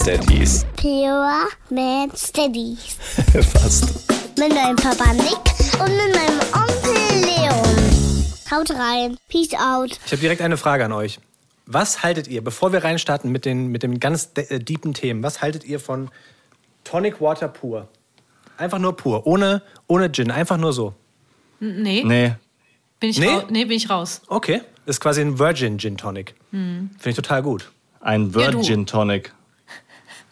Studies. Pure Man Studies. Fast. Mit meinem Papa Nick und mit meinem Onkel Leon. Haut rein. Peace out. Ich habe direkt eine Frage an euch. Was haltet ihr, bevor wir reinstarten mit den, mit den ganz de- äh, deepen Themen, was haltet ihr von Tonic Water pur? Einfach nur pur, ohne, ohne Gin, einfach nur so. Nee, Nee. bin ich Nee? Raus, nee, bin ich raus. Okay, ist quasi ein Virgin Gin Tonic. Finde ich total gut. Ein Ja. Virgin Tonic.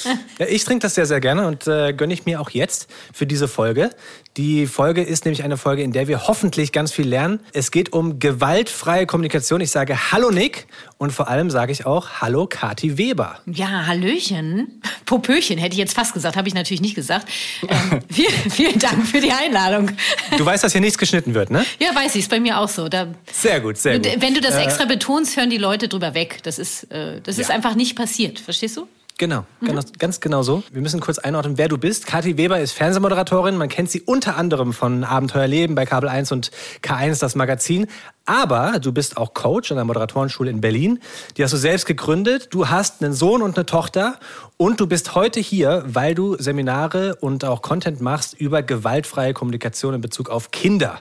ich trinke das sehr, sehr gerne und äh, gönne ich mir auch jetzt für diese Folge. Die Folge ist nämlich eine Folge, in der wir hoffentlich ganz viel lernen. Es geht um gewaltfreie Kommunikation. Ich sage Hallo Nick und vor allem sage ich auch Hallo Kati Weber. Ja, Hallöchen. Popöchen hätte ich jetzt fast gesagt, habe ich natürlich nicht gesagt. Ähm, vielen, vielen Dank für die Einladung. Du weißt, dass hier nichts geschnitten wird, ne? Ja, weiß ich, ist bei mir auch so. Da, Sehr gut, sehr gut. wenn du das extra betonst, hören die Leute drüber weg. Das ist, äh, das ist Ja. einfach nicht passiert. Verstehst du? Genau, genau, ganz genau so. Wir müssen kurz einordnen, wer du bist. Kathi Weber ist Fernsehmoderatorin. Man kennt sie unter anderem von Abenteuerleben bei Kabel 1 und K1, das Magazin. Aber du bist auch Coach an der Moderatorenschule in Berlin. Die hast du selbst gegründet. Du hast einen Sohn und eine Tochter. Und du bist heute hier, weil du Seminare und auch Content machst über gewaltfreie Kommunikation in Bezug auf Kinder.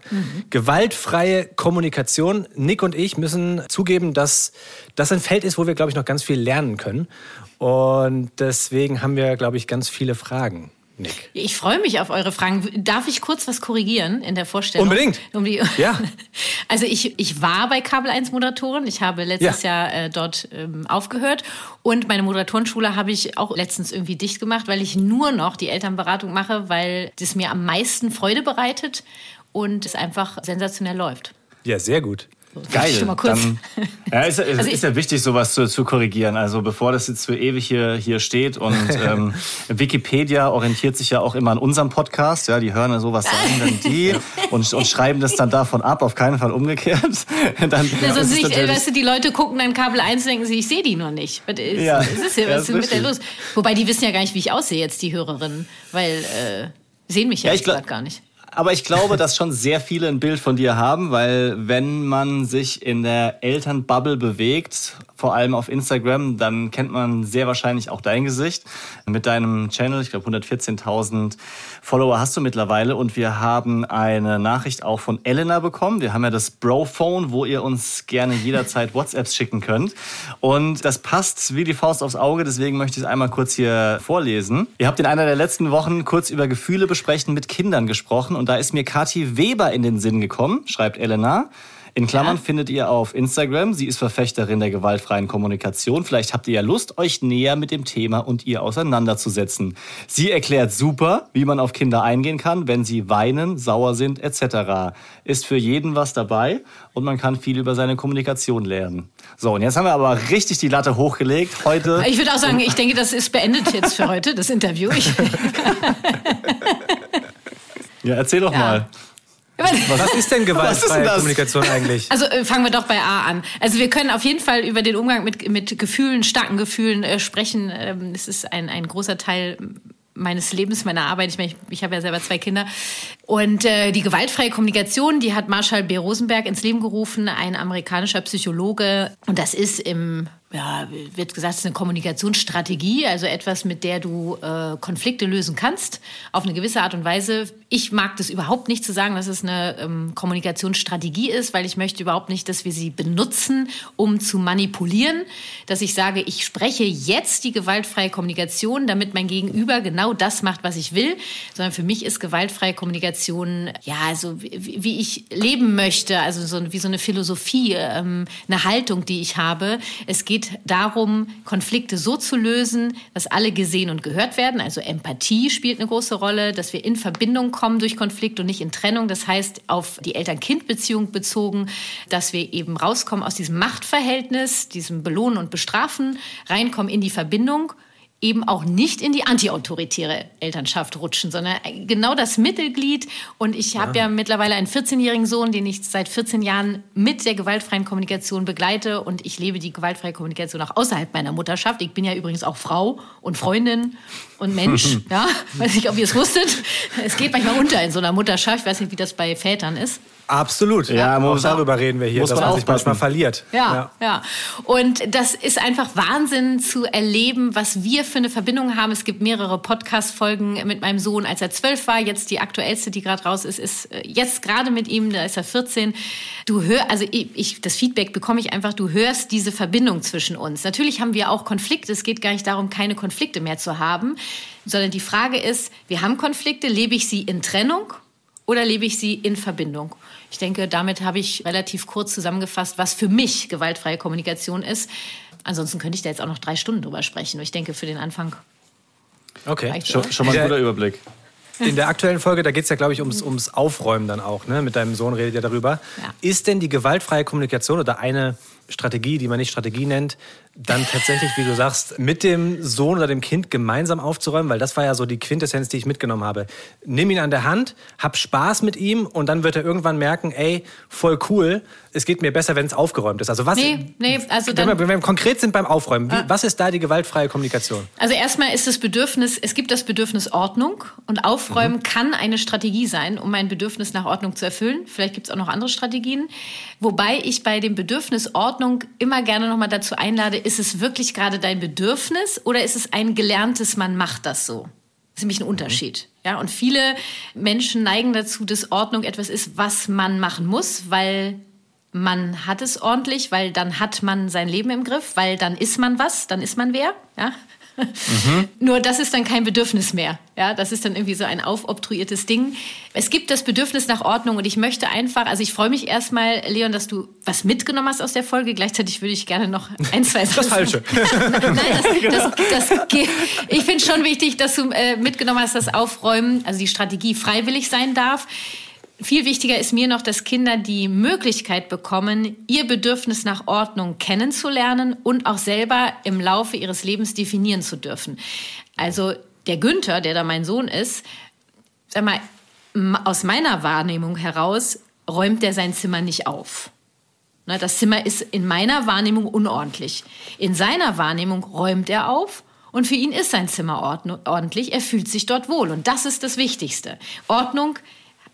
Gewaltfreie Kommunikation. Nick und ich müssen zugeben, dass das ein Feld ist, wo wir, glaube ich, noch ganz viel lernen können. Und deswegen haben wir, glaube ich, ganz viele Fragen, Nick. Ich freue mich auf eure Fragen. Darf ich kurz was korrigieren in der Vorstellung? Unbedingt. Um die Ja. Also ich, ich war bei Kabel 1 Moderatorin. Ich habe letztes Jahr äh, dort ähm, aufgehört. Und meine Moderatorenschule habe ich auch letztens irgendwie dicht gemacht, weil ich nur noch die Elternberatung mache, weil das mir am meisten Freude bereitet und es einfach sensationell läuft. Ja, sehr gut. Geil. Schon mal kurz. Dann, ja, ist, ist, Also ist ja wichtig, sowas zu, zu korrigieren. Also bevor das jetzt für ewig hier, hier steht und ähm, Wikipedia orientiert sich ja auch immer an unserem Podcast. Ja, die hören ja sowas, sagen dann die und, und schreiben das dann davon ab, auf keinen Fall umgekehrt. Dann, Ja, sonst nicht, äh, weißt du, die Leute gucken dann Kabel 1 denken sie, ich sehe die nur nicht. Was ist, Ja, was ist, hier, was ist mit der los? Wobei die wissen ja gar nicht, wie ich aussehe jetzt, die Hörerinnen, weil äh, sehen mich ja, Ja, jetzt grad gar nicht. Aber ich glaube, dass schon sehr viele ein Bild von dir haben, weil wenn man sich in der Elternbubble bewegt, vor allem auf Instagram, dann kennt man sehr wahrscheinlich auch dein Gesicht. Mit deinem Channel, ich glaube 114.000 Follower hast du mittlerweile und wir haben eine Nachricht auch von Elena bekommen. Wir haben ja das Bro-Phone, wo ihr uns gerne jederzeit WhatsApps schicken könnt. Und das passt wie die Faust aufs Auge, deswegen möchte ich es einmal kurz hier vorlesen. Ihr habt in einer der letzten Wochen kurz über Gefühle besprechen mit Kindern gesprochen und da ist mir Kathi Weber in den Sinn gekommen, schreibt Elena. In Klammern findet ihr auf Instagram. Sie ist Verfechterin der gewaltfreien Kommunikation. Vielleicht habt ihr ja Lust, euch näher mit dem Thema und ihr auseinanderzusetzen. Sie erklärt super, wie man auf Kinder eingehen kann, wenn sie weinen, sauer sind etc. Ist für jeden was dabei und man kann viel über seine Kommunikation lernen. So, und jetzt haben wir aber richtig die Latte hochgelegt. Heute Ich würde auch sagen, ich denke, das ist beendet jetzt für heute, das Interview. Ja, erzähl doch Ja. mal. Was ist denn gewaltfreie? Kommunikation eigentlich? Also äh, fangen wir doch bei A an. Also wir können auf jeden Fall über den Umgang mit, mit Gefühlen, starken Gefühlen äh, sprechen. Ähm, es ist ein, ein großer Teil meines Lebens, meiner Arbeit. Ich, meine, ich, ich habe ja selber zwei Kinder. Und äh, die gewaltfreie Kommunikation, die hat Marshall B. Rosenberg ins Leben gerufen, ein amerikanischer Psychologe. Und das ist im, ja, wird gesagt, es ist eine Kommunikationsstrategie, also etwas, mit der du äh, Konflikte lösen kannst, auf eine gewisse Art und Weise. Ich mag das überhaupt nicht zu sagen, dass es eine ähm, Kommunikationsstrategie ist, weil ich möchte überhaupt nicht, dass wir sie benutzen, um zu manipulieren. Dass ich sage, ich spreche jetzt die gewaltfreie Kommunikation, damit mein Gegenüber genau das macht, was ich will. Sondern für mich ist gewaltfreie Kommunikation, ja, also wie, wie ich leben möchte, also so, wie so eine Philosophie, ähm, eine Haltung, die ich habe. Es geht darum, Konflikte so zu lösen, dass alle gesehen und gehört werden. Also Empathie spielt eine große Rolle, dass wir in Verbindung kommen durch Konflikt und nicht in Trennung. Das heißt, auf die Eltern-Kind-Beziehung bezogen, dass wir eben rauskommen aus diesem Machtverhältnis, diesem Belohnen und Bestrafen, reinkommen in die Verbindung eben auch nicht in die antiautoritäre Elternschaft rutschen, sondern genau das Mittelglied. Und ich habe ja. mittlerweile einen 14-jährigen Sohn, den ich seit 14 Jahren mit der gewaltfreien Kommunikation begleite. Und ich lebe die gewaltfreie Kommunikation auch außerhalb meiner Mutterschaft. Ich bin ja übrigens auch Frau und Freundin und Mensch. ja, weiß nicht, ob ihr es wusstet. Es geht manchmal unter in so einer Mutterschaft. Ich weiß nicht, wie das bei Vätern ist. Absolut. Ja, muss man- darüber reden wir hier, dass man man sich manchmal verliert. Ja, ja, Und das ist einfach Wahnsinn zu erleben, was wir für eine Verbindung haben. Es gibt mehrere Podcast-Folgen mit meinem Sohn, als er zwölf war. Jetzt die aktuellste, die gerade raus ist, ist äh, jetzt gerade mit ihm, da ist er 14. Du hörst, also ich, das Feedback bekomme ich einfach, du hörst diese Verbindung zwischen uns. Natürlich haben wir auch Konflikte. Es geht gar nicht darum, keine Konflikte mehr zu haben, sondern die Frage ist, wir haben Konflikte, lebe ich sie in Trennung oder lebe ich sie in Verbindung? Ich denke, damit habe ich relativ kurz zusammengefasst, was für mich gewaltfreie Kommunikation ist. Ansonsten könnte ich da jetzt auch noch drei Stunden drüber sprechen. Und ich denke, für den Anfang Okay. Schon, schon mal ein guter Überblick. In der aktuellen Folge, da geht es ja, glaube ich, ums, ums Aufräumen dann auch. Ne? Mit deinem Sohn redet ihr darüber. Ja. Ist denn die gewaltfreie Kommunikation oder eine Strategie, die man nicht Strategie nennt, dann tatsächlich, wie du sagst, mit dem Sohn oder dem Kind gemeinsam aufzuräumen? Weil das war ja so die Quintessenz, die ich mitgenommen habe. Nimm ihn an der Hand, hab Spaß mit ihm und dann wird er irgendwann merken, ey, voll cool, es geht mir besser, wenn es aufgeräumt ist. Also was, Nee, nee, also wenn, dann- wir, wenn wir konkret sind beim Aufräumen, wie, was ist da die gewaltfreie Kommunikation? Also erstmal ist das Bedürfnis, es gibt das Bedürfnis Ordnung und Aufräumen kann eine Strategie sein, um mein Bedürfnis nach Ordnung zu erfüllen. Vielleicht gibt es auch noch andere Strategien. Wobei ich bei dem Bedürfnis Ordnung immer gerne nochmal dazu einlade, ist es wirklich gerade dein Bedürfnis oder ist es ein gelerntes, man macht das so? Das ist nämlich ein Unterschied. Ja, und viele Menschen neigen dazu, dass Ordnung etwas ist, was man machen muss, weil man hat es ordentlich, weil dann hat man sein Leben im Griff, weil dann ist man was, dann ist man wer. Ja? Nur das ist dann kein Bedürfnis mehr. Ja, das ist dann irgendwie so ein aufobtruiertes Ding. Es gibt das Bedürfnis nach Ordnung und ich möchte einfach, also ich freue mich erstmal, Leon, dass du was mitgenommen hast aus der Folge. Gleichzeitig würde ich gerne noch ein, zwei Das Falsche. Nein, das, das, das, geht- ich finde schon wichtig, dass du äh, mitgenommen hast, dass Aufräumen, also die Strategie freiwillig sein darf. Viel wichtiger ist mir noch, dass Kinder die Möglichkeit bekommen, ihr Bedürfnis nach Ordnung kennenzulernen und auch selber im Laufe ihres Lebens definieren zu dürfen. Also der Günther, der da mein Sohn ist, sag mal, aus meiner Wahrnehmung heraus räumt er sein Zimmer nicht auf. Ne, Das Zimmer ist in meiner Wahrnehmung unordentlich. In seiner Wahrnehmung räumt er auf und für ihn ist sein Zimmer ordentlich. Er fühlt sich dort wohl und das ist das Wichtigste. Ordnung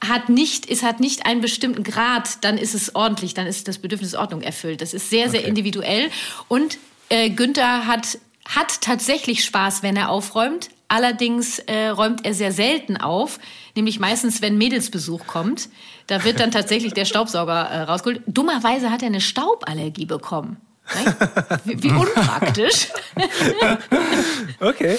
hat nicht, es hat nicht einen bestimmten Grad, dann ist es ordentlich, dann ist das Bedürfnis Ordnung erfüllt. Das ist sehr, sehr Okay. individuell. Und äh, Günther hat, hat tatsächlich Spaß, wenn er aufräumt. Allerdings äh, räumt er sehr selten auf, nämlich meistens, wenn Mädelsbesuch kommt. Da wird dann tatsächlich der Staubsauger äh, rausgeholt. Dummerweise hat er eine Stauballergie bekommen. Wie, wie unpraktisch. Okay.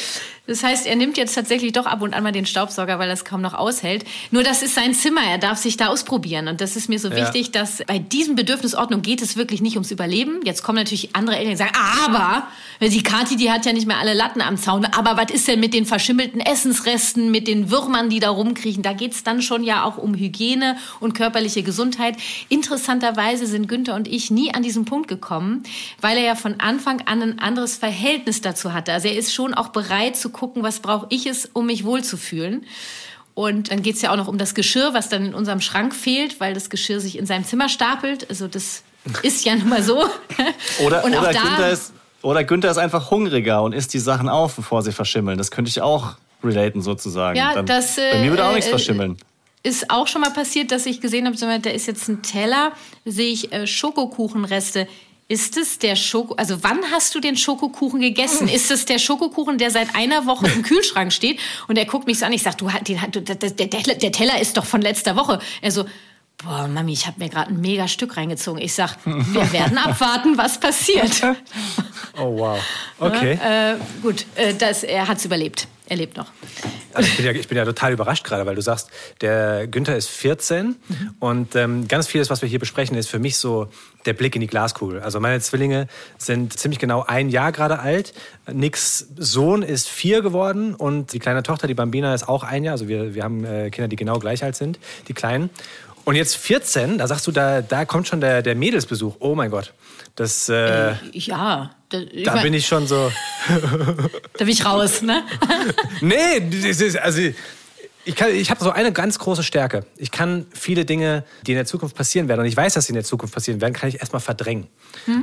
Das heißt, er nimmt jetzt tatsächlich doch ab und an mal den Staubsauger, weil er es kaum noch aushält. Nur das ist sein Zimmer, er darf sich da ausprobieren. Und das ist mir so Ja. wichtig, dass bei diesem Bedürfnis Ordnung geht es wirklich nicht ums Überleben. Jetzt kommen natürlich andere Eltern, die sagen, aber die Kathi, die hat ja nicht mehr alle Latten am Zaun. Aber was ist denn mit den verschimmelten Essensresten, mit den Würmern, die da rumkriechen? Da geht's dann schon ja auch um Hygiene und körperliche Gesundheit. Interessanterweise sind Günther und ich nie an diesen Punkt gekommen, weil er ja von Anfang an ein anderes Verhältnis dazu hatte. Also er ist schon auch bereit zu gucken, was brauche ich es, um mich wohlzufühlen. Und dann geht's ja auch noch um das Geschirr, was dann in unserem Schrank fehlt, weil das Geschirr sich in seinem Zimmer stapelt. Also das ist ja nun mal so. Oder, und oder, Günther ist, oder Günther ist einfach hungriger und isst die Sachen auf, bevor sie verschimmeln. Das könnte ich auch relaten sozusagen. Ja, Dann, das, äh, bei mir würde auch äh, nichts äh, verschimmeln. ist auch schon mal passiert, dass ich gesehen habe, da ist jetzt ein Teller, sehe ich äh, Schokokuchenreste. Ist es der Schoko, also wann hast du den Schokokuchen gegessen? Ist es der Schokokuchen, der seit einer Woche im Kühlschrank steht? Und er guckt mich so an, ich sag, du, den, du der, der, der Teller ist doch von letzter Woche. Er so, boah, Mami, ich habe mir gerade ein mega Stück reingezogen. Ich sag, wir werden abwarten, was passiert. Oh, wow. Okay. Äh, gut, äh, das, er hat's überlebt. Er lebt noch. Also ich, bin ja, ich bin ja total überrascht gerade, weil du sagst, der Günther ist 14 und ähm, ganz vieles, was wir hier besprechen, ist für mich so der Blick in die Glaskugel. Also meine Zwillinge sind ziemlich genau ein Jahr gerade alt. Nicks Sohn ist vier geworden und die kleine Tochter, die Bambina, ist auch ein Jahr. Also wir, wir haben äh, Kinder, die genau gleich alt sind, die Kleinen. Und jetzt 14, da sagst du, da, da kommt schon der, der Mädelsbesuch. Oh mein Gott. Das, äh, Ja, da, ich da mein, bin ich schon so. da bin ich raus, ne? Nee, das ist, also Ich, kann- ich habe so eine ganz große Stärke. Ich kann viele Dinge, die in der Zukunft passieren werden, und ich weiß, dass sie in der Zukunft passieren werden, kann ich erstmal verdrängen.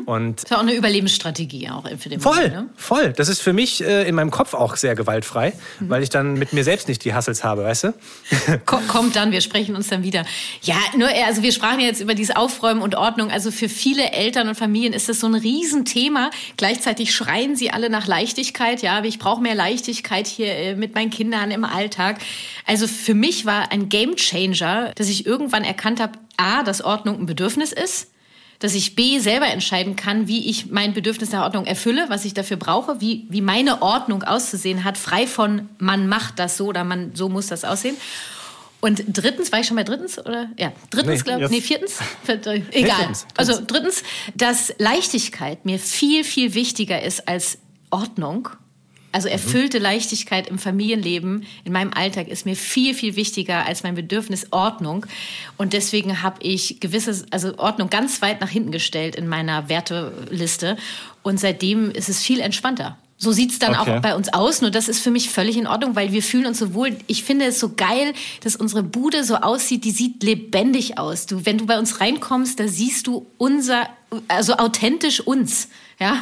Und Das ist auch eine Überlebensstrategie auch für den Voll, Moment, ne? voll. Das ist für mich äh, in meinem Kopf auch sehr gewaltfrei, weil ich dann mit mir selbst nicht die Hassels habe, weißt du? Ko- Kommt dann, wir sprechen uns dann wieder. Ja, nur, äh, also wir sprachen ja jetzt über dieses Aufräumen und Ordnung. Also für viele Eltern und Familien ist das so ein Riesenthema. Gleichzeitig schreien sie alle nach Leichtigkeit. Ja, ich brauche mehr Leichtigkeit hier äh, mit meinen Kindern im Alltag. Also für mich war ein Gamechanger, dass ich irgendwann erkannt habe, A, dass Ordnung ein Bedürfnis ist. Dass ich B selber entscheiden kann, wie ich mein Bedürfnis nach Ordnung erfülle, was ich dafür brauche, wie, wie meine Ordnung auszusehen hat, frei von man macht das so oder man so muss das aussehen. Und drittens, war ich schon bei drittens oder? Ja, drittens, Nee, glaube ich. Nee, viertens? Egal. drittens, Also drittens, dass Leichtigkeit mir viel, viel wichtiger ist als Ordnung. Also erfüllte Leichtigkeit im Familienleben, in meinem Alltag ist mir viel, viel wichtiger als mein Bedürfnis Ordnung. Und deswegen habe ich gewisse, also Ordnung ganz weit nach hinten gestellt in meiner Werteliste. Und seitdem ist es viel entspannter. So sieht's dann Okay. auch bei uns aus. Nur das ist für mich völlig in Ordnung, weil wir fühlen uns so wohl. Ich finde es so geil, dass unsere Bude so aussieht. Die sieht lebendig aus. Du, wenn du bei uns reinkommst, da siehst du unser, also authentisch uns. Ja,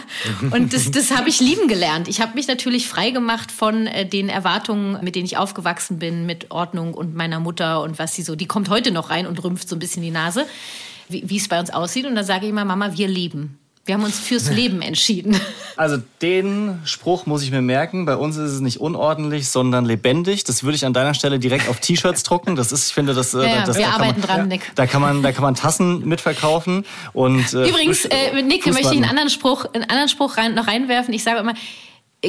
und das, das habe ich lieben gelernt. Ich habe mich natürlich frei gemacht von äh, den Erwartungen, mit denen ich aufgewachsen bin, mit Ordnung und meiner Mutter und was sie so. Die kommt heute noch rein und rümpft so ein bisschen die Nase, wie es bei uns aussieht. Und da sage ich immer, Mama, wir leben. Wir haben uns fürs Leben entschieden. Also den Spruch muss ich mir merken. Bei uns ist es nicht unordentlich, sondern lebendig. Das würde ich an deiner Stelle direkt auf T-Shirts drucken. Das ist, ich finde, das, äh, Ja, das wir da arbeiten man, dran, Nick. Da kann man, da kann man Tassen mitverkaufen und äh, Übrigens, äh, mit Nick möchte ich einen anderen Spruch, einen anderen Spruch rein, noch reinwerfen. Ich sage immer,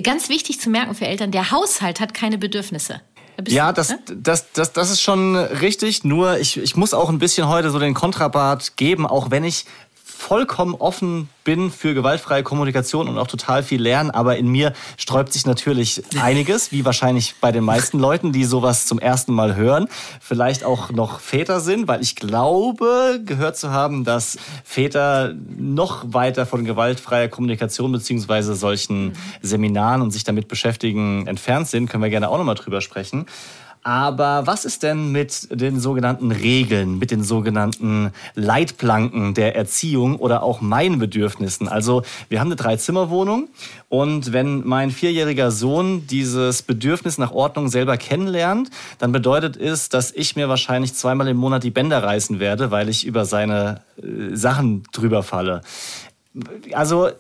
ganz wichtig zu merken für Eltern, der Haushalt hat keine Bedürfnisse. Ja, das, ne? das, das, das ist schon richtig. Nur ich, ich muss auch ein bisschen heute so den Kontrapart geben, auch wenn ich vollkommen offen bin für gewaltfreie Kommunikation und auch total viel lernen. Aber in mir sträubt sich natürlich einiges, wie wahrscheinlich bei den meisten Leuten, die sowas zum ersten Mal hören. Vielleicht auch noch Väter sind, weil ich glaube, gehört zu haben, dass Väter noch weiter von gewaltfreier Kommunikation beziehungsweise solchen Seminaren und sich damit beschäftigen entfernt sind. Können wir gerne auch nochmal drüber sprechen. Aber was ist denn mit den sogenannten Regeln, mit den sogenannten Leitplanken der Erziehung oder auch meinen Bedürfnissen? Also wir haben eine Dreizimmerwohnung und wenn mein vierjähriger Sohn dieses Bedürfnis nach Ordnung selber kennenlernt, dann bedeutet es, dass ich mir wahrscheinlich zweimal im Monat die Bänder reißen werde, weil ich über seine äh, Sachen drüber falle. Also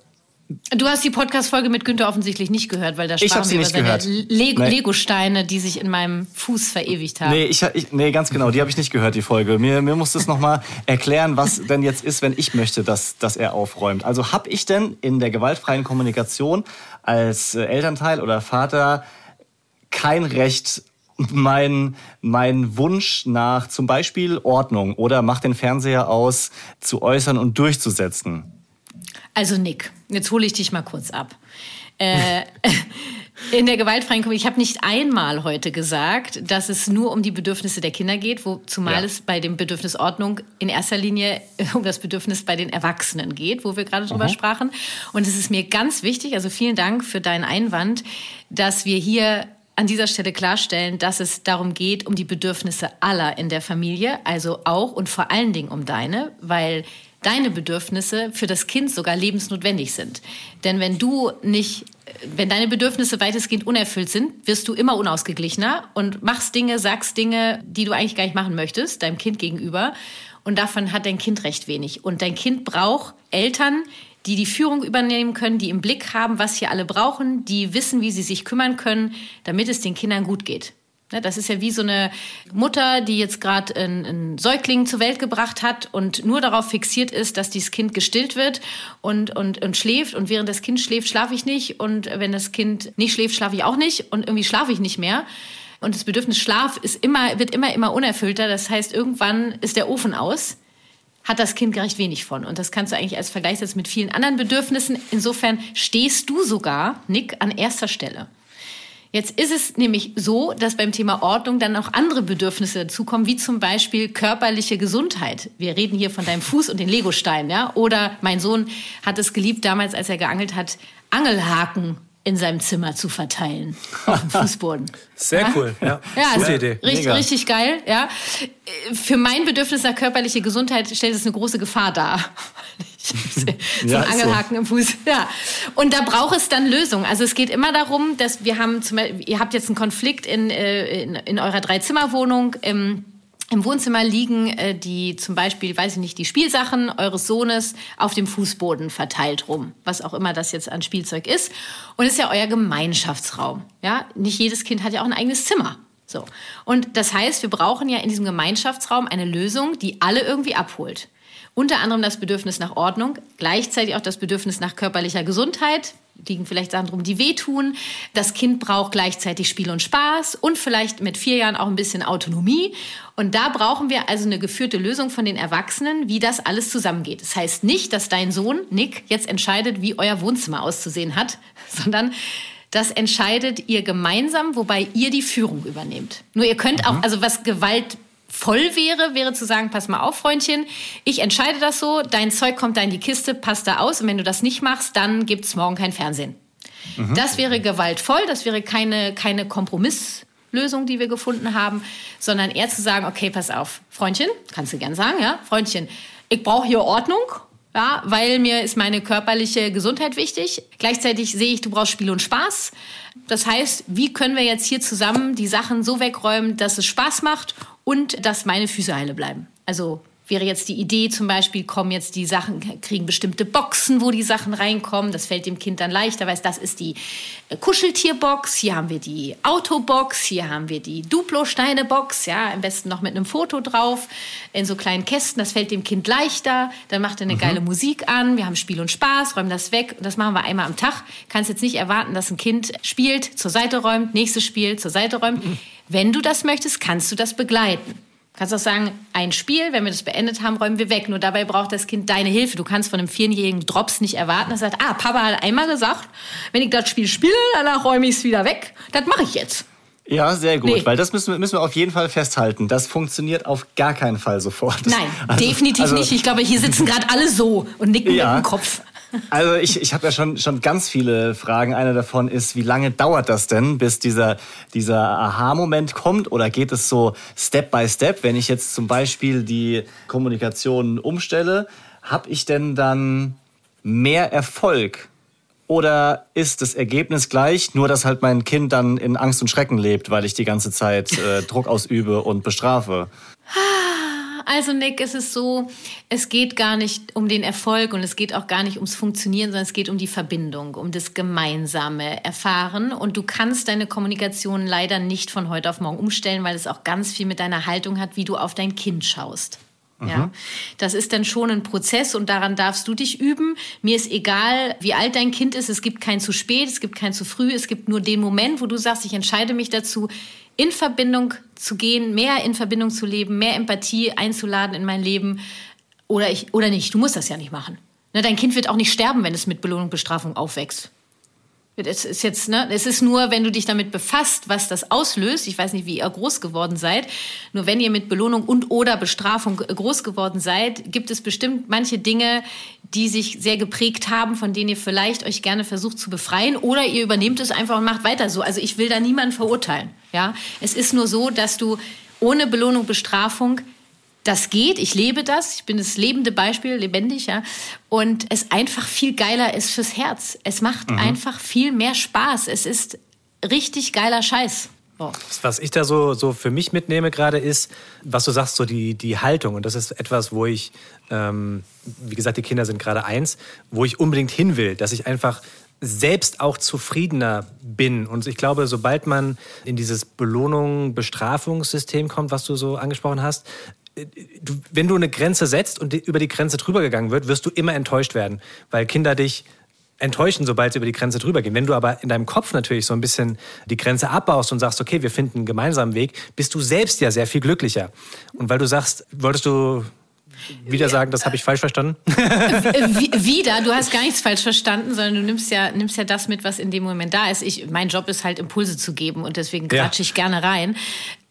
Du hast die Podcast-Folge mit Günther offensichtlich nicht gehört, weil da sprachen sie wir über seine Nee. Lego-Steine, die sich in meinem Fuß verewigt haben. Nee, ich, ich, nee, ganz genau, die habe ich nicht gehört, die Folge. Mir, mir muss das nochmal erklären, was denn jetzt ist, wenn ich möchte, dass, dass er aufräumt. Also habe ich denn in der gewaltfreien Kommunikation als äh, Elternteil oder Vater kein Recht, mein, mein Wunsch nach zum Beispiel Ordnung oder mach den Fernseher aus zu äußern und durchzusetzen? Also Nick, jetzt hole ich dich mal kurz ab. Äh, in der gewaltfreien Kommunikation, ich habe nicht einmal heute gesagt, dass es nur um die Bedürfnisse der Kinder geht, wo, zumal Ja. es bei dem Bedürfnis Ordnung in erster Linie um das Bedürfnis bei den Erwachsenen geht, wo wir gerade drüber sprachen. Und es ist mir ganz wichtig, also vielen Dank für deinen Einwand, dass wir hier an dieser Stelle klarstellen, dass es darum geht, um die Bedürfnisse aller in der Familie, also auch und vor allen Dingen um deine, weil deine Bedürfnisse für das Kind sogar lebensnotwendig sind. Denn wenn du nicht, wenn deine Bedürfnisse weitestgehend unerfüllt sind, wirst du immer unausgeglichener und machst Dinge, sagst Dinge, die du eigentlich gar nicht machen möchtest, deinem Kind gegenüber. Und davon hat dein Kind recht wenig. Und dein Kind braucht Eltern, die die Führung übernehmen können, die im Blick haben, was hier alle brauchen, die wissen, wie sie sich kümmern können, damit es den Kindern gut geht. Ne, Das ist ja wie so eine Mutter, die jetzt gerade einen, Säugling zur Welt gebracht hat und nur darauf fixiert ist, dass dieses Kind gestillt wird und, und, und schläft. Und während das Kind schläft, schlafe ich nicht. Und wenn das Kind nicht schläft, schlafe ich auch nicht. Und irgendwie schlafe ich nicht mehr. Und das Bedürfnis Schlaf ist immer, wird immer, immer unerfüllter. Das heißt, irgendwann ist der Ofen aus hat das Kind recht wenig von. Und das kannst du eigentlich als Vergleich setzen mit vielen anderen Bedürfnissen. Insofern stehst du sogar, Nick, an erster Stelle. Jetzt ist es nämlich so, dass beim Thema Ordnung dann auch andere Bedürfnisse dazukommen, wie zum Beispiel körperliche Gesundheit. Wir reden hier von deinem Fuß und den Legosteinen, ja? Oder mein Sohn hat es geliebt damals, als er geangelt hat, Angelhaken in seinem Zimmer zu verteilen auf dem Fußboden. Sehr Ja? cool. Ja, Ja, gute ist Idee. Richtig, Mega. richtig geil. Ja. Für mein Bedürfnis nach körperlicher Gesundheit stellt es eine große Gefahr dar. So Ja, ein ist so. Angelhaken im Fuß. Ja. Und da braucht es dann Lösungen. Also es geht immer darum, dass wir haben zum Beispiel, ihr habt jetzt einen Konflikt in, äh, in, in eurer Dreizimmerwohnung. Im, im Wohnzimmer liegen äh, die zum Beispiel, weiß ich nicht, die Spielsachen eures Sohnes auf dem Fußboden verteilt rum, was auch immer das jetzt an Spielzeug ist. Und es ist ja euer Gemeinschaftsraum. Ja, nicht jedes Kind hat ja auch ein eigenes Zimmer. So. Und das heißt, wir brauchen ja in diesem Gemeinschaftsraum eine Lösung, die alle irgendwie abholt. Unter anderem das Bedürfnis nach Ordnung, gleichzeitig auch das Bedürfnis nach körperlicher Gesundheit. Liegen vielleicht Sachen drum, die wehtun. Das Kind braucht gleichzeitig Spiel und Spaß und vielleicht mit vier Jahren auch ein bisschen Autonomie. Und da brauchen wir also eine geführte Lösung von den Erwachsenen, wie das alles zusammengeht. Das heißt nicht, dass dein Sohn, Nick, jetzt entscheidet, wie euer Wohnzimmer auszusehen hat, sondern das entscheidet ihr gemeinsam, wobei ihr die Führung übernehmt. Nur ihr könnt auch, also was Gewalt voll wäre, wäre zu sagen, pass mal auf, Freundchen, ich entscheide das so, dein Zeug kommt da in die Kiste, passt da aus und wenn du das nicht machst, dann gibt's morgen kein Fernsehen. Das wäre gewaltvoll, das wäre keine, keine Kompromisslösung, die wir gefunden haben, sondern eher zu sagen, okay, pass auf, Freundchen, kannst du gern sagen, ja, Freundchen, ich brauche hier Ordnung, ja, weil mir ist meine körperliche Gesundheit wichtig. Gleichzeitig sehe ich, du brauchst Spiel und Spaß. Das heißt, wie können wir jetzt hier zusammen die Sachen so wegräumen, dass es Spaß macht und dass meine Füße heile bleiben? Also wäre jetzt die Idee zum Beispiel, kommen jetzt die Sachen, kriegen bestimmte Boxen, wo die Sachen reinkommen. Das fällt dem Kind dann leichter, weil das ist die äh, Kuscheltierbox, hier haben wir die Autobox, hier haben wir die Duplo-Steine-Box, ja, am besten noch mit einem Foto drauf, in so kleinen Kästen, das fällt dem Kind leichter. Dann macht er eine geile Musik an, wir haben Spiel und Spaß, räumen das weg. Und das machen wir einmal am Tag. Kannst jetzt nicht erwarten, dass ein Kind spielt, zur Seite räumt, nächstes Spiel, zur Seite räumt. Wenn du das möchtest, kannst du das begleiten. Du kannst auch sagen, ein Spiel, wenn wir das beendet haben, räumen wir weg. Nur dabei braucht das Kind deine Hilfe. Du kannst von einem vierjährigen Drops nicht erwarten, dass er sagt, ah, Papa hat einmal gesagt, wenn ich das Spiel spiele, danach räume ich es wieder weg. Das mache ich jetzt. Ja, sehr gut, Nee. weil das müssen wir, müssen wir auf jeden Fall festhalten. Das funktioniert auf gar keinen Fall sofort. Nein, Also- definitiv also- nicht. Ich glaube, hier sitzen gerade alle so und nicken Ja. mit dem Kopf. Also ich, ich habe ja schon, schon ganz viele Fragen. Eine davon ist, wie lange dauert das denn, bis dieser, dieser Aha-Moment kommt? Oder geht es so Step by Step? Wenn ich jetzt zum Beispiel die Kommunikation umstelle, habe ich denn dann mehr Erfolg? Oder ist das Ergebnis gleich, nur dass halt mein Kind dann in Angst und Schrecken lebt, weil ich die ganze Zeit äh, Druck ausübe und bestrafe? Also Nick, es ist so, es geht gar nicht um den Erfolg und es geht auch gar nicht ums Funktionieren, sondern es geht um die Verbindung, um das gemeinsame Erfahren. Und du kannst deine Kommunikation leider nicht von heute auf morgen umstellen, weil es auch ganz viel mit deiner Haltung hat, wie du auf dein Kind schaust. Ja, das ist dann schon ein Prozess und daran darfst du dich üben. Mir ist egal, wie alt dein Kind ist. Es gibt kein zu spät, es gibt kein zu früh. Es gibt nur den Moment, wo du sagst, ich entscheide mich dazu, in Verbindung zu gehen, mehr in Verbindung zu leben, mehr Empathie einzuladen in mein Leben oder ich oder nicht. Du musst das ja nicht machen. Ne, dein Kind wird auch nicht sterben, wenn es mit Belohnung und Bestrafung aufwächst. Es ist jetzt, ne, es ist nur, wenn du dich damit befasst, was das auslöst. Ich weiß nicht, wie ihr groß geworden seid. Nur wenn ihr mit Belohnung und oder Bestrafung groß geworden seid, gibt es bestimmt manche Dinge, die sich sehr geprägt haben, von denen ihr vielleicht euch gerne versucht zu befreien oder ihr übernehmt es einfach und macht weiter so. Also ich will da niemanden verurteilen. Ja, es ist nur so, dass du ohne Belohnung, Bestrafung das geht, ich lebe das, ich bin das lebende Beispiel, lebendig, ja. Und es einfach viel geiler ist fürs Herz. Es macht einfach viel mehr Spaß. Es ist richtig geiler Scheiß. So. Was ich da so, so für mich mitnehme gerade ist, was du sagst, so die, die Haltung. Und das ist etwas, wo ich, ähm, wie gesagt, die Kinder sind gerade eins, wo ich unbedingt hin will, dass ich einfach selbst auch zufriedener bin. Und ich glaube, sobald man in dieses Belohnung-Bestrafungssystem kommt, was du so angesprochen hast, du, wenn du eine Grenze setzt und die, über die Grenze drüber gegangen wird, wirst du immer enttäuscht werden, weil Kinder dich enttäuschen, sobald sie über die Grenze drüber gehen. Wenn du aber in deinem Kopf natürlich so ein bisschen die Grenze abbaust und sagst, okay, wir finden einen gemeinsamen Weg, bist du selbst ja sehr viel glücklicher. Und weil du sagst, wolltest du wieder sagen, das habe ich falsch verstanden? Äh, wie- wieder, du hast gar nichts falsch verstanden, sondern du nimmst ja, nimmst ja das mit, was in dem Moment da ist. Ich, mein Job ist halt Impulse zu geben und deswegen Ja. quatsche ich gerne rein.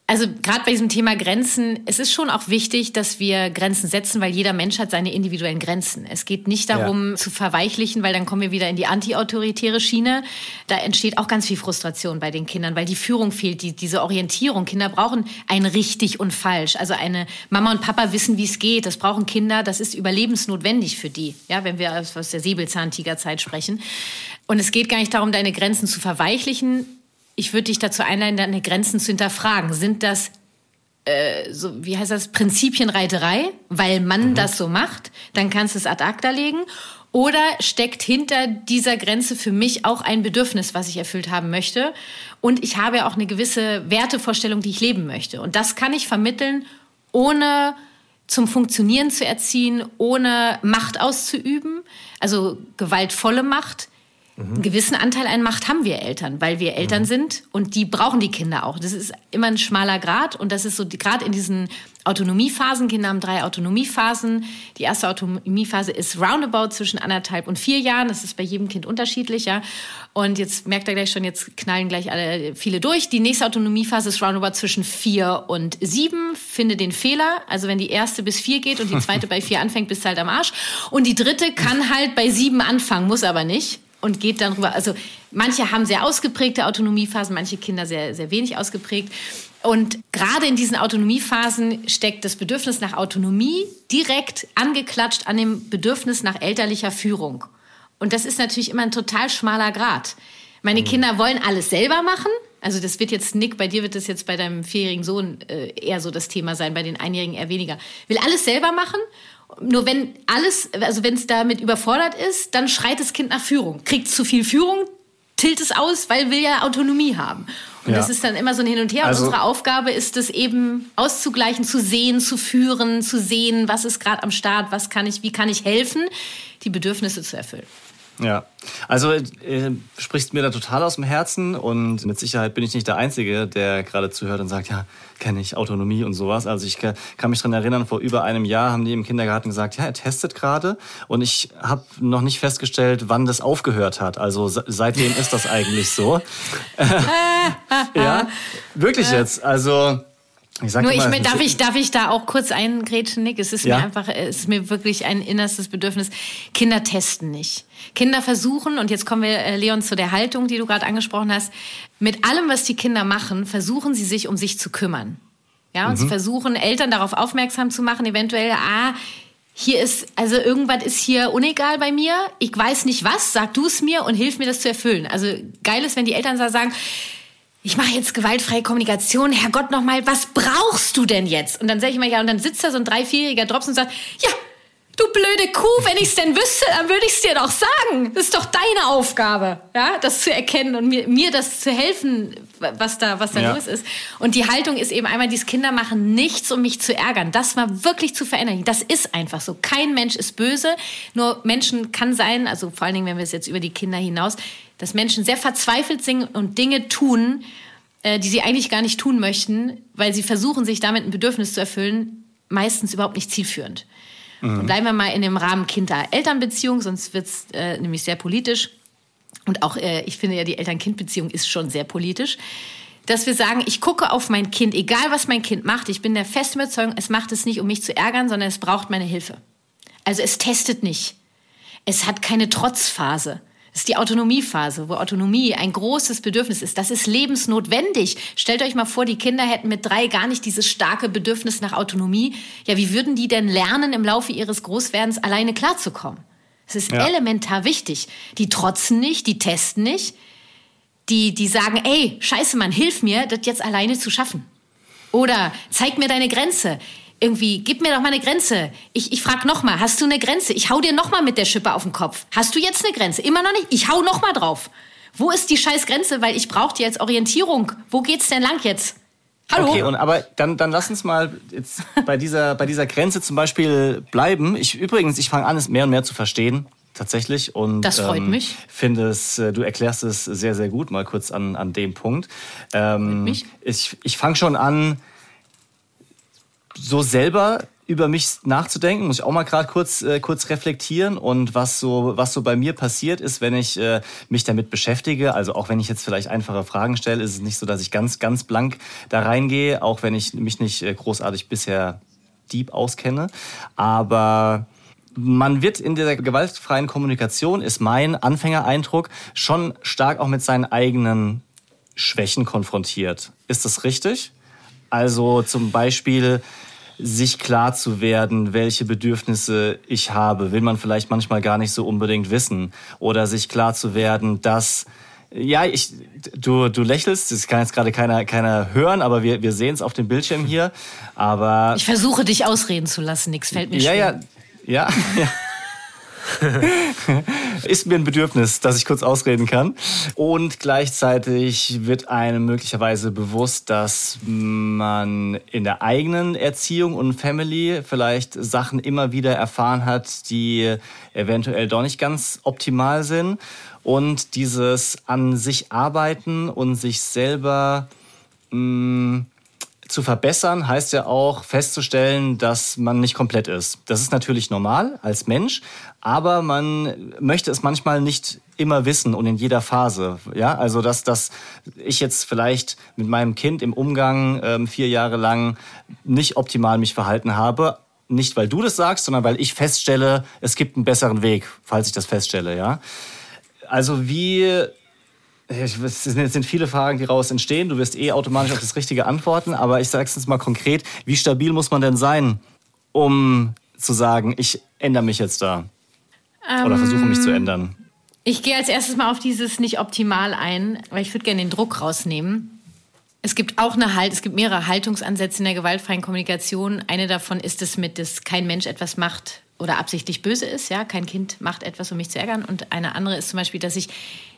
Also gerade bei diesem Thema Grenzen, es ist schon auch wichtig, dass wir Grenzen setzen, weil jeder Mensch hat seine individuellen Grenzen. Es geht nicht darum ja. zu verweichlichen, weil dann kommen wir wieder in die antiautoritäre Schiene. Da entsteht auch ganz viel Frustration bei den Kindern, weil die Führung fehlt, die, diese Orientierung. Kinder brauchen ein richtig und falsch. Also eine Mama und Papa wissen, wie es geht. Das brauchen Kinder. Das ist überlebensnotwendig für die. Ja, wenn wir aus der Säbelzahntigerzeit sprechen. Und es geht gar nicht darum, deine Grenzen zu verweichlichen ich würde dich dazu einladen, deine Grenzen zu hinterfragen. Sind das äh, so, wie heißt das, Prinzipienreiterei, weil man mhm. das so macht, dann kannst du es ad acta legen. Oder steckt hinter dieser Grenze für mich auch ein Bedürfnis, was ich erfüllt haben möchte? Und ich habe auch eine gewisse Wertevorstellung, die ich leben möchte. Und das kann ich vermitteln, ohne zum Funktionieren zu erziehen, ohne Macht auszuüben, also gewaltvolle Macht, Mhm. Einen gewissen Anteil an Macht haben wir Eltern, weil wir Eltern mhm. sind und die brauchen die Kinder auch. Das ist immer ein schmaler Grad und das ist so gerade in diesen Autonomiephasen. Kinder haben drei Autonomiephasen. Die erste Autonomiephase ist roundabout zwischen anderthalb und vier Jahren. Das ist bei jedem Kind unterschiedlich, ja. Und jetzt merkt er gleich schon, jetzt knallen gleich alle viele durch. Die nächste Autonomiephase ist roundabout zwischen vier und sieben. Finde den Fehler. Also wenn die erste bis vier geht und die zweite bei vier anfängt, bist du halt am Arsch. Und die dritte kann halt bei sieben anfangen, muss aber nicht und geht dann rüber. Also manche haben sehr ausgeprägte Autonomiephasen, manche Kinder sehr, sehr wenig ausgeprägt. Und gerade in diesen Autonomiephasen steckt das Bedürfnis nach Autonomie direkt angeklatscht an dem Bedürfnis nach elterlicher Führung. Und das ist natürlich immer ein total schmaler Grad. Meine mhm. Kinder wollen alles selber machen. Also das wird jetzt, Nick, bei dir wird das jetzt bei deinem vierjährigen Sohn äh, eher so das Thema sein, bei den Einjährigen eher weniger. Will alles selber machen nur wenn alles, also wenn es damit überfordert ist, dann schreit das Kind nach Führung. Kriegt zu viel Führung, tilt es aus, weil will ja Autonomie haben. Und ja. das ist dann immer so ein Hin und Her. Also, und unsere Aufgabe ist es eben auszugleichen, zu sehen, zu führen, zu sehen, was ist gerade am Start, was kann ich, wie kann ich helfen, die Bedürfnisse zu erfüllen. Ja, also äh, sprichst mir da total aus dem Herzen und mit Sicherheit bin ich nicht der Einzige, der gerade zuhört und sagt, ja, kenne ich Autonomie und sowas. Also ich kann mich daran erinnern, vor über einem Jahr haben die im Kindergarten gesagt, ja, er testet gerade und ich habe noch nicht festgestellt, wann das aufgehört hat. Also seitdem ist das eigentlich so. ja, wirklich jetzt. Also ich Nur ich, darf, ich, darf ich da auch kurz eingrätschen, Nick? Es ist ja? mir einfach, es ist mir wirklich ein innerstes Bedürfnis. Kinder testen nicht. Kinder versuchen, und jetzt kommen wir, äh, Leon, zu der Haltung, die du gerade angesprochen hast. Mit allem, was die Kinder machen, versuchen sie sich um sich zu kümmern. Ja, und mhm. sie versuchen, Eltern darauf aufmerksam zu machen, eventuell, ah, hier ist, also irgendwas ist hier unegal bei mir. Ich weiß nicht was, sag du es mir und hilf mir das zu erfüllen. Also geil ist, wenn die Eltern sagen, ich mache jetzt gewaltfreie Kommunikation. Herrgott, nochmal, was brauchst du denn jetzt? Und dann sage ich mal, ja, und dann sitzt da so ein drei-, vierjähriger Drops und sagt, ja, du blöde Kuh, wenn ich es denn wüsste, dann würde ich es dir doch sagen. Das ist doch deine Aufgabe, ja, das zu erkennen und mir, mir das zu helfen, was da, was da ja. los ist. Und die Haltung ist eben einmal, diese Kinder machen nichts, um mich zu ärgern. Das war wirklich zu verändern. Das ist einfach so. Kein Mensch ist böse. Nur Menschen kann sein, also vor allen Dingen, wenn wir es jetzt über die Kinder hinaus, dass Menschen sehr verzweifelt sind und Dinge tun, äh, die sie eigentlich gar nicht tun möchten, weil sie versuchen, sich damit ein Bedürfnis zu erfüllen, meistens überhaupt nicht zielführend. Mhm. Bleiben wir mal in dem Rahmen Kinder-Eltern-Beziehung, sonst wird es äh, nämlich sehr politisch. Und auch, äh, ich finde ja, die Eltern-Kind-Beziehung ist schon sehr politisch. Dass wir sagen, ich gucke auf mein Kind, egal was mein Kind macht, ich bin der festen Überzeugung, es macht es nicht, um mich zu ärgern, sondern es braucht meine Hilfe. Also es testet nicht. Es hat keine Trotzphase. Das ist die Autonomiephase, wo Autonomie ein großes Bedürfnis ist. Das ist lebensnotwendig. Stellt euch mal vor, die Kinder hätten mit drei gar nicht dieses starke Bedürfnis nach Autonomie. Ja, wie würden die denn lernen, im Laufe ihres Großwerdens alleine klarzukommen? Das ist ja. elementar wichtig. Die trotzen nicht, die testen nicht. Die, die sagen, ey, scheiße, Mann, hilf mir, das jetzt alleine zu schaffen. Oder zeig mir deine Grenze irgendwie, gib mir doch mal eine Grenze. Ich, ich frage nochmal, hast du eine Grenze? Ich hau dir nochmal mit der Schippe auf den Kopf. Hast du jetzt eine Grenze? Immer noch nicht? Ich hau nochmal drauf. Wo ist die scheiß Grenze? Weil ich brauche dir jetzt Orientierung. Wo geht's denn lang jetzt? Hallo? Okay, und aber dann, dann lass uns mal jetzt bei dieser, bei dieser Grenze zum Beispiel bleiben. Ich, übrigens, ich fange an, es mehr und mehr zu verstehen tatsächlich. Und, das freut ähm, mich. Finde es, äh, du erklärst es sehr, sehr gut, mal kurz an, an dem Punkt. Ähm, mich. Ich, ich fange schon an, so selber über mich nachzudenken, muss ich auch mal gerade kurz, äh, kurz reflektieren und was so, was so bei mir passiert ist, wenn ich äh, mich damit beschäftige. Also auch wenn ich jetzt vielleicht einfache Fragen stelle, ist es nicht so, dass ich ganz, ganz blank da reingehe, auch wenn ich mich nicht äh, großartig bisher deep auskenne. Aber man wird in der gewaltfreien Kommunikation, ist mein Anfängereindruck, schon stark auch mit seinen eigenen Schwächen konfrontiert. Ist das richtig? Also zum Beispiel sich klar zu werden, welche Bedürfnisse ich habe, will man vielleicht manchmal gar nicht so unbedingt wissen. Oder sich klar zu werden, dass ja, ich, du, du lächelst, das kann jetzt gerade keiner, keiner hören, aber wir, wir sehen es auf dem Bildschirm hier. Aber ich versuche dich ausreden zu lassen, nichts fällt mir ja, schwer. Ja, ja, ja. ist mir ein Bedürfnis, dass ich kurz ausreden kann. Und gleichzeitig wird einem möglicherweise bewusst, dass man in der eigenen Erziehung und Family vielleicht Sachen immer wieder erfahren hat, die eventuell doch nicht ganz optimal sind. Und dieses an sich arbeiten und sich selber mh, mm, zu verbessern heißt ja auch festzustellen, dass man nicht komplett ist. Das ist natürlich normal als Mensch, aber man möchte es manchmal nicht immer wissen und in jeder Phase. Ja, also dass, dass ich jetzt vielleicht mit meinem Kind im Umgang ähm, vier Jahre lang nicht optimal mich verhalten habe, nicht weil du das sagst, sondern weil ich feststelle, es gibt einen besseren Weg, falls ich das feststelle. Ja, also wie es sind viele Fragen, die daraus entstehen. Du wirst eh automatisch auf das Richtige antworten. Aber ich sage es jetzt mal konkret. Wie stabil muss man denn sein, um zu sagen, ich ändere mich jetzt da? Ähm, Oder versuche mich zu ähm, ändern? Ich gehe als erstes mal auf dieses nicht optimal ein, weil ich würde gerne den Druck rausnehmen. Es gibt auch eine Halt, es gibt mehrere Haltungsansätze in der gewaltfreien Kommunikation. Eine davon ist es mit, dass kein Mensch etwas macht, oder absichtlich böse ist, ja, kein Kind macht etwas, um mich zu ärgern. Und eine andere ist zum Beispiel, dass ich,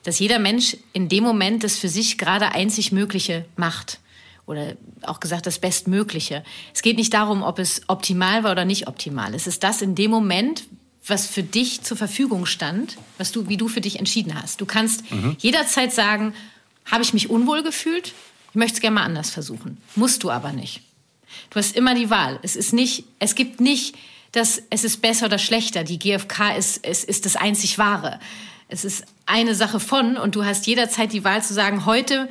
dass jeder Mensch in dem Moment das für sich gerade einzig Mögliche macht. Oder auch gesagt, das Bestmögliche. Es geht nicht darum, ob es optimal war oder nicht optimal. Es ist das in dem Moment, was für dich zur Verfügung stand, was du, wie du für dich entschieden hast. Du kannst mhm. jederzeit sagen, habe ich mich unwohl gefühlt? Ich möchte es gerne mal anders versuchen. Musst du aber nicht. Du hast immer die Wahl. Es ist nicht, es gibt nicht dass es ist besser oder schlechter. Die GfK ist, ist, ist das einzig Wahre. Es ist eine Sache von und du hast jederzeit die Wahl zu sagen, heute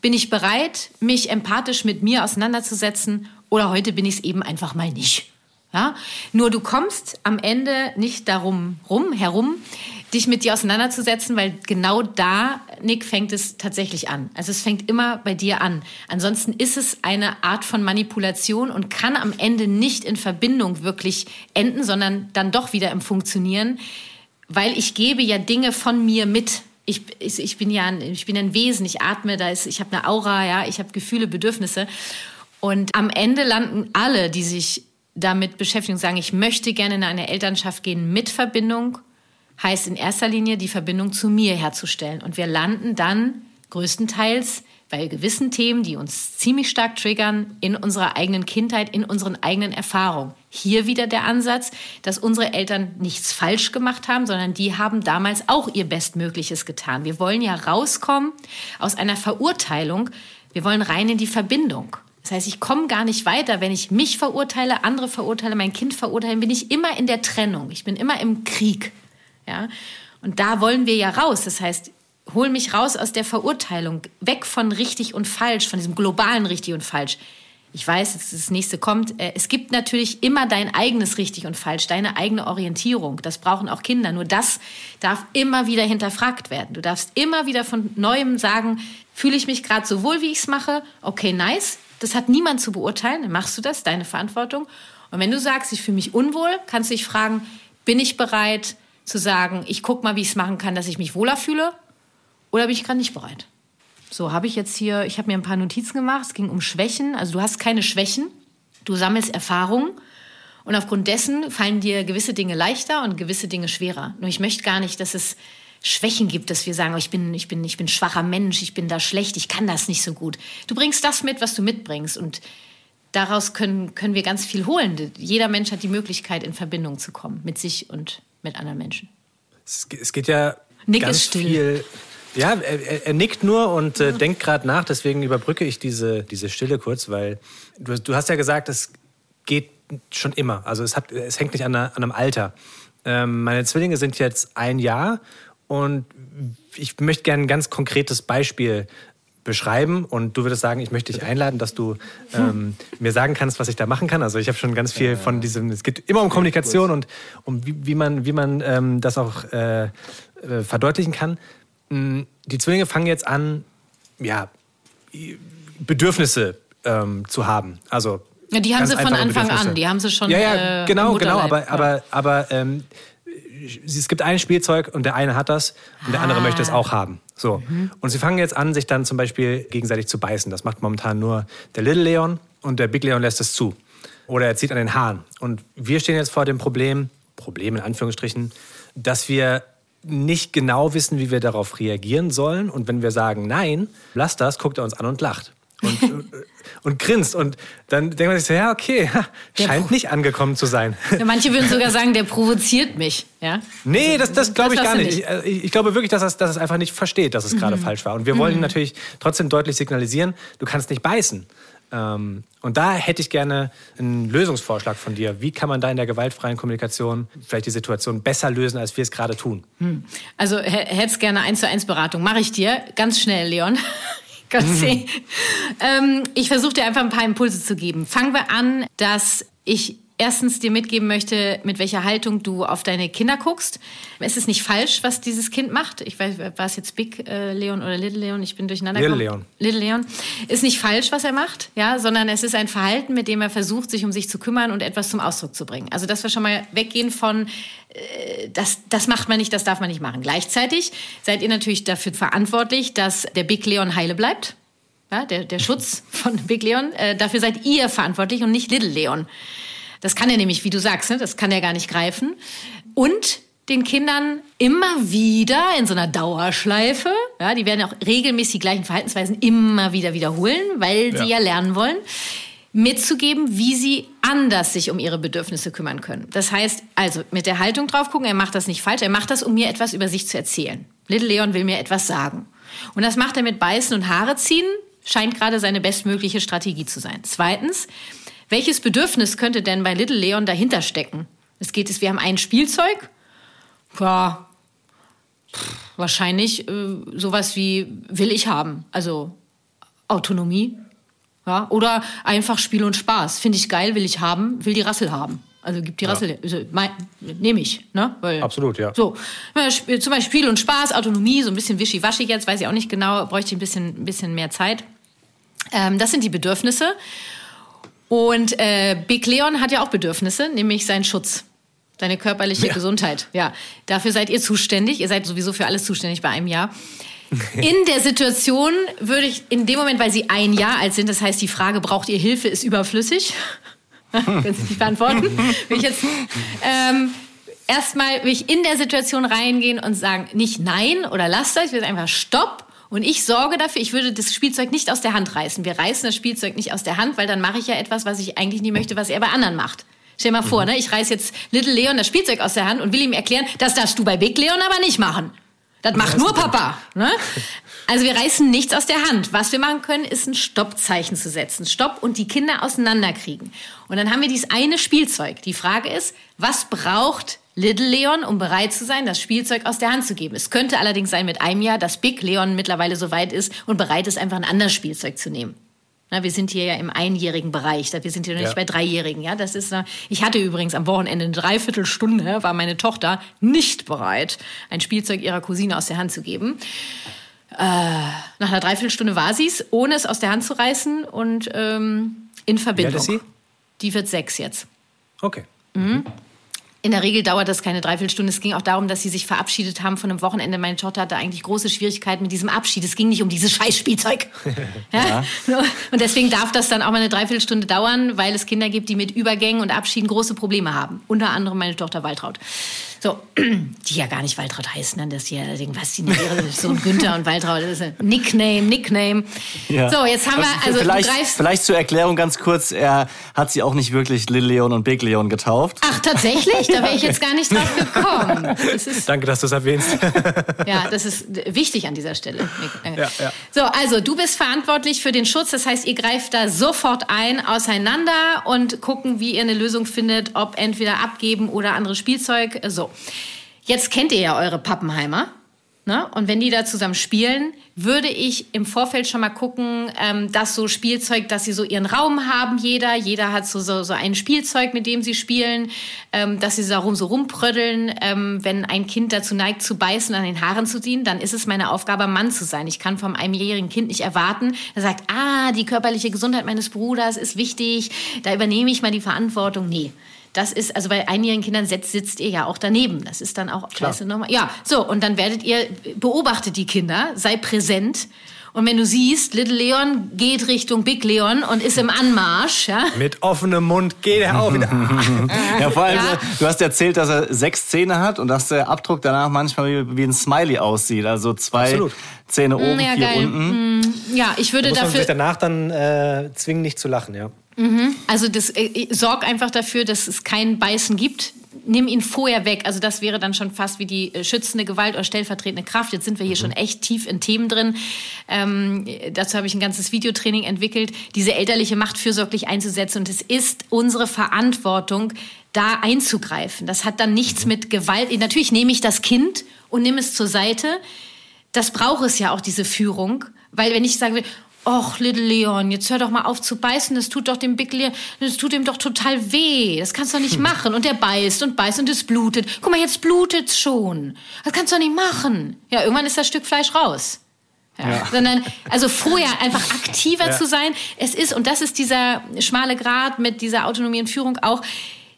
bin ich bereit, mich empathisch mit mir auseinanderzusetzen oder heute bin ich es eben einfach mal nicht. Ja? Nur du kommst am Ende nicht darum rum, herum, dich mit dir auseinanderzusetzen, weil genau da, Nick, fängt es tatsächlich an. Also es fängt immer bei dir an. Ansonsten ist es eine Art von Manipulation und kann am Ende nicht in Verbindung wirklich enden, sondern dann doch wieder im Funktionieren, weil ich gebe ja Dinge von mir mit. Ich, ich, ich bin ja ein, ich bin ein Wesen, ich atme, da ist, ich habe eine Aura, ja, ich habe Gefühle, Bedürfnisse. Und am Ende landen alle, die sich damit beschäftigen und sagen, ich möchte gerne in eine Elternschaft gehen mit Verbindung heißt in erster Linie die Verbindung zu mir herzustellen. Und wir landen dann größtenteils bei gewissen Themen, die uns ziemlich stark triggern, in unserer eigenen Kindheit, in unseren eigenen Erfahrungen. Hier wieder der Ansatz, dass unsere Eltern nichts falsch gemacht haben, sondern die haben damals auch ihr Bestmögliches getan. Wir wollen ja rauskommen aus einer Verurteilung. Wir wollen rein in die Verbindung. Das heißt, ich komme gar nicht weiter, wenn ich mich verurteile, andere verurteile, mein Kind verurteile, bin ich immer in der Trennung. Ich bin immer im Krieg. Ja? Und da wollen wir ja raus. Das heißt, hol mich raus aus der Verurteilung, weg von richtig und falsch, von diesem globalen richtig und falsch. Ich weiß, dass das nächste kommt. Äh, es gibt natürlich immer dein eigenes richtig und falsch, deine eigene Orientierung. Das brauchen auch Kinder. Nur das darf immer wieder hinterfragt werden. Du darfst immer wieder von neuem sagen, fühle ich mich gerade so wohl, wie ich es mache? Okay, nice. Das hat niemand zu beurteilen. Dann machst du das, deine Verantwortung. Und wenn du sagst, ich fühle mich unwohl, kannst du dich fragen, bin ich bereit, zu sagen, ich gucke mal, wie ich es machen kann, dass ich mich wohler fühle? Oder bin ich gerade nicht bereit? So, habe ich jetzt hier, ich habe mir ein paar Notizen gemacht, es ging um Schwächen. Also du hast keine Schwächen, du sammelst Erfahrungen und aufgrund dessen fallen dir gewisse Dinge leichter und gewisse Dinge schwerer. Nur ich möchte gar nicht, dass es Schwächen gibt, dass wir sagen, oh, ich bin, ich bin, ich bin schwacher Mensch, ich bin da schlecht, ich kann das nicht so gut. Du bringst das mit, was du mitbringst und daraus können, können wir ganz viel holen. Jeder Mensch hat die Möglichkeit, in Verbindung zu kommen mit sich und mit anderen Menschen. Es, geht ja Nick ganz viel. Ja, er, er, nickt nur und äh, denkt gerade nach, deswegen überbrücke ich diese, diese Stille kurz, weil du, du hast ja gesagt, es geht schon immer. Also es, hat, es hängt nicht an, einer, an einem Alter. Ähm, meine Zwillinge sind jetzt ein Jahr und ich möchte gerne ein ganz konkretes Beispiel beschreiben und du würdest sagen, ich möchte dich einladen, dass du ähm, mir sagen kannst, was ich da machen kann. Also ich habe schon ganz viel von diesem, es geht immer um Kommunikation und um wie, wie man, wie man ähm, das auch äh, äh, verdeutlichen kann. Mm, die Zwillinge fangen jetzt an, ja, Bedürfnisse ähm, zu haben. Also ja, die haben sie von Anfang an, die haben sie schon. Ja, ja, äh, genau, genau. Aber, aber, aber ähm, es gibt ein Spielzeug und der eine hat das und der andere ah. möchte es auch haben. So. Mhm. Und sie fangen jetzt an, sich dann zum Beispiel gegenseitig zu beißen. Das macht momentan nur der Little Leon und der Big Leon lässt es zu. Oder er zieht an den Haaren. Und wir stehen jetzt vor dem Problem, Problem in Anführungsstrichen, dass wir nicht genau wissen, wie wir darauf reagieren sollen. Und wenn wir sagen, nein, lass das, guckt er uns an und lacht. Und, und grinst. Und dann denkt man sich so, ja, okay, scheint nicht angekommen zu sein. Ja, manche würden sogar sagen, der provoziert mich. Ja? Nee, das, das glaube ich gar nicht. nicht. Ich, ich, glaube wirklich, dass es, dass es einfach nicht versteht, dass es mhm. gerade falsch war. Und wir mhm. wollen natürlich trotzdem deutlich signalisieren, du kannst nicht beißen. Ähm, und da hätte ich gerne einen Lösungsvorschlag von dir. Wie kann man da in der gewaltfreien Kommunikation vielleicht die Situation besser lösen, als wir es gerade tun? Hm. Also hätte gerne eins zu eins Beratung. Mache ich dir ganz schnell, Leon. Gott mhm. ähm, ich versuche dir einfach ein paar Impulse zu geben. Fangen wir an, dass ich erstens dir mitgeben möchte, mit welcher Haltung du auf deine Kinder guckst. Es ist nicht falsch, was dieses Kind macht. Ich weiß, war es jetzt Big äh, Leon oder Little Leon? Ich bin durcheinander Little Leon. Little Leon. Ist nicht falsch, was er macht, ja, sondern es ist ein Verhalten, mit dem er versucht, sich um sich zu kümmern und etwas zum Ausdruck zu bringen. Also, dass wir schon mal weggehen von, äh, das, das macht man nicht, das darf man nicht machen. Gleichzeitig seid ihr natürlich dafür verantwortlich, dass der Big Leon heile bleibt. Ja, der, der Schutz von Big Leon. Äh, dafür seid ihr verantwortlich und nicht Little Leon. Das kann er nämlich, wie du sagst, ne? das kann er gar nicht greifen. Und den Kindern immer wieder in so einer Dauerschleife, ja, die werden auch regelmäßig die gleichen Verhaltensweisen immer wieder wiederholen, weil ja. sie ja lernen wollen, mitzugeben, wie sie anders sich um ihre Bedürfnisse kümmern können. Das heißt, also mit der Haltung drauf gucken, er macht das nicht falsch, er macht das, um mir etwas über sich zu erzählen. Little Leon will mir etwas sagen. Und das macht er mit Beißen und Haare ziehen, scheint gerade seine bestmögliche Strategie zu sein. Zweitens, welches Bedürfnis könnte denn bei Little Leon dahinter stecken? Es geht es, wir haben ein Spielzeug. Ja, wahrscheinlich äh, sowas wie will ich haben, also Autonomie. Ja, oder einfach Spiel und Spaß. Finde ich geil, will ich haben, will die Rassel haben. Also gibt die ja. Rassel, also, nehme ich. Ne? Weil, Absolut, ja. So, zum Beispiel Spiel und Spaß, Autonomie, so ein bisschen wischiwaschi jetzt, weiß ich auch nicht genau, bräuchte ich ein bisschen, ein bisschen mehr Zeit. Ähm, das sind die Bedürfnisse. Und äh, Big Leon hat ja auch Bedürfnisse, nämlich seinen Schutz. Seine körperliche ja. Gesundheit. Ja, dafür seid ihr zuständig. Ihr seid sowieso für alles zuständig bei einem Jahr. In der Situation würde ich, in dem Moment, weil sie ein Jahr alt sind, das heißt, die Frage, braucht ihr Hilfe, ist überflüssig. Können Sie nicht beantworten. Will ich jetzt, ähm, erstmal will ich in der Situation reingehen und sagen, nicht nein oder lasst euch, ich will einfach stopp und ich sorge dafür, ich würde das Spielzeug nicht aus der Hand reißen. Wir reißen das Spielzeug nicht aus der Hand, weil dann mache ich ja etwas, was ich eigentlich nie möchte, was er bei anderen macht. Stell dir mal vor, mhm. ne? ich reiß jetzt Little Leon das Spielzeug aus der Hand und will ihm erklären, das darfst du bei Big Leon aber nicht machen. Das macht nur Papa. Ne? Also wir reißen nichts aus der Hand. Was wir machen können, ist ein Stoppzeichen zu setzen. Stopp und die Kinder auseinanderkriegen. Und dann haben wir dieses eine Spielzeug. Die Frage ist, was braucht Little Leon, um bereit zu sein, das Spielzeug aus der Hand zu geben. Es könnte allerdings sein mit einem Jahr, dass Big Leon mittlerweile so weit ist und bereit ist, einfach ein anderes Spielzeug zu nehmen. Na, wir sind hier ja im einjährigen Bereich, wir sind hier noch nicht bei Dreijährigen. Ja, das ist, ich hatte übrigens am Wochenende eine Dreiviertelstunde, war meine Tochter nicht bereit, ein Spielzeug ihrer Cousine aus der Hand zu geben. Äh, nach einer Dreiviertelstunde war sie es, ohne es aus der Hand zu reißen und ähm, in Verbindung. Wie alt ist sie? Die wird sechs jetzt. Okay. Mhm. In der Regel dauert das keine Dreiviertelstunde. Es ging auch darum, dass sie sich verabschiedet haben von einem Wochenende. Meine Tochter hatte eigentlich große Schwierigkeiten mit diesem Abschied. Es ging nicht um dieses Scheißspielzeug. ja? ja. Und deswegen darf das dann auch mal eine Dreiviertelstunde dauern, weil es Kinder gibt, die mit Übergängen und Abschieden große Probleme haben. Unter anderem meine Tochter Waltraud. So, die ja gar nicht Waltraud heißen, dann das hier, was die so ein Günther und Waltraud, das ist ein Nickname, Nickname. Ja. So, jetzt haben wir, also vielleicht, du greifst. vielleicht zur Erklärung ganz kurz, er hat sie auch nicht wirklich Little Leon und Big Leon getauft. Ach, tatsächlich? Da wäre ich jetzt gar nicht drauf gekommen. Das ist, Danke, dass du es erwähnst. ja, das ist wichtig an dieser Stelle. Danke. Ja, ja. So, also du bist verantwortlich für den Schutz. Das heißt, ihr greift da sofort ein, auseinander und gucken, wie ihr eine Lösung findet, ob entweder abgeben oder anderes Spielzeug. So. Jetzt kennt ihr ja eure Pappenheimer. Ne? Und wenn die da zusammen spielen, würde ich im Vorfeld schon mal gucken, ähm, dass so Spielzeug, dass sie so ihren Raum haben, jeder. Jeder hat so, so, so ein Spielzeug, mit dem sie spielen, ähm, dass sie darum so rumpröddeln. Ähm, wenn ein Kind dazu neigt, zu beißen, an den Haaren zu ziehen, dann ist es meine Aufgabe, Mann zu sein. Ich kann vom einjährigen Kind nicht erwarten, er sagt, ah, die körperliche Gesundheit meines Bruders ist wichtig, da übernehme ich mal die Verantwortung. Nee. Das ist, also bei einjährigen Kindern sitzt, sitzt ihr ja auch daneben. Das ist dann auch Klasse nochmal. Ja, so, und dann werdet ihr, beobachtet die Kinder, sei präsent. Und wenn du siehst, Little Leon geht Richtung Big Leon und ist im Anmarsch, ja, Mit offenem Mund geht er auch wieder. Ja, vor allem, Ja. du hast erzählt, dass er sechs Zähne hat und dass der Abdruck danach manchmal wie, wie ein Smiley aussieht. Also zwei Absolut. Zähne oben, ja, vier geil. unten. ja, ich würde Muss man sich dafür, danach dann äh, zwingen, nicht zu lachen, ja. Also das, äh, sorg einfach dafür, dass es kein Beißen gibt. Nimm ihn vorher weg. Also das wäre dann schon fast wie die äh, schützende Gewalt oder stellvertretende Kraft. Jetzt sind wir hier schon echt tief in Themen drin. Ähm, dazu habe ich ein ganzes Videotraining entwickelt, diese elterliche Macht fürsorglich einzusetzen. Und es ist unsere Verantwortung, da einzugreifen. Das hat dann nichts mit Gewalt. Natürlich nehme ich das Kind und nehme es zur Seite. Das braucht es ja auch, diese Führung. Weil wenn ich sagen will, Och, Little Leon, jetzt hör doch mal auf zu beißen, das tut doch dem Big Leon, das tut ihm doch total weh. Das kannst du doch nicht machen. Und der beißt und beißt und es blutet. Guck mal, jetzt blutet's schon. Das kannst du doch nicht machen. Ja, irgendwann ist das Stück Fleisch raus. Ja. Sondern, also vorher einfach aktiver zu sein. Es ist, und das ist dieser schmale Grat mit dieser Autonomie und Führung auch,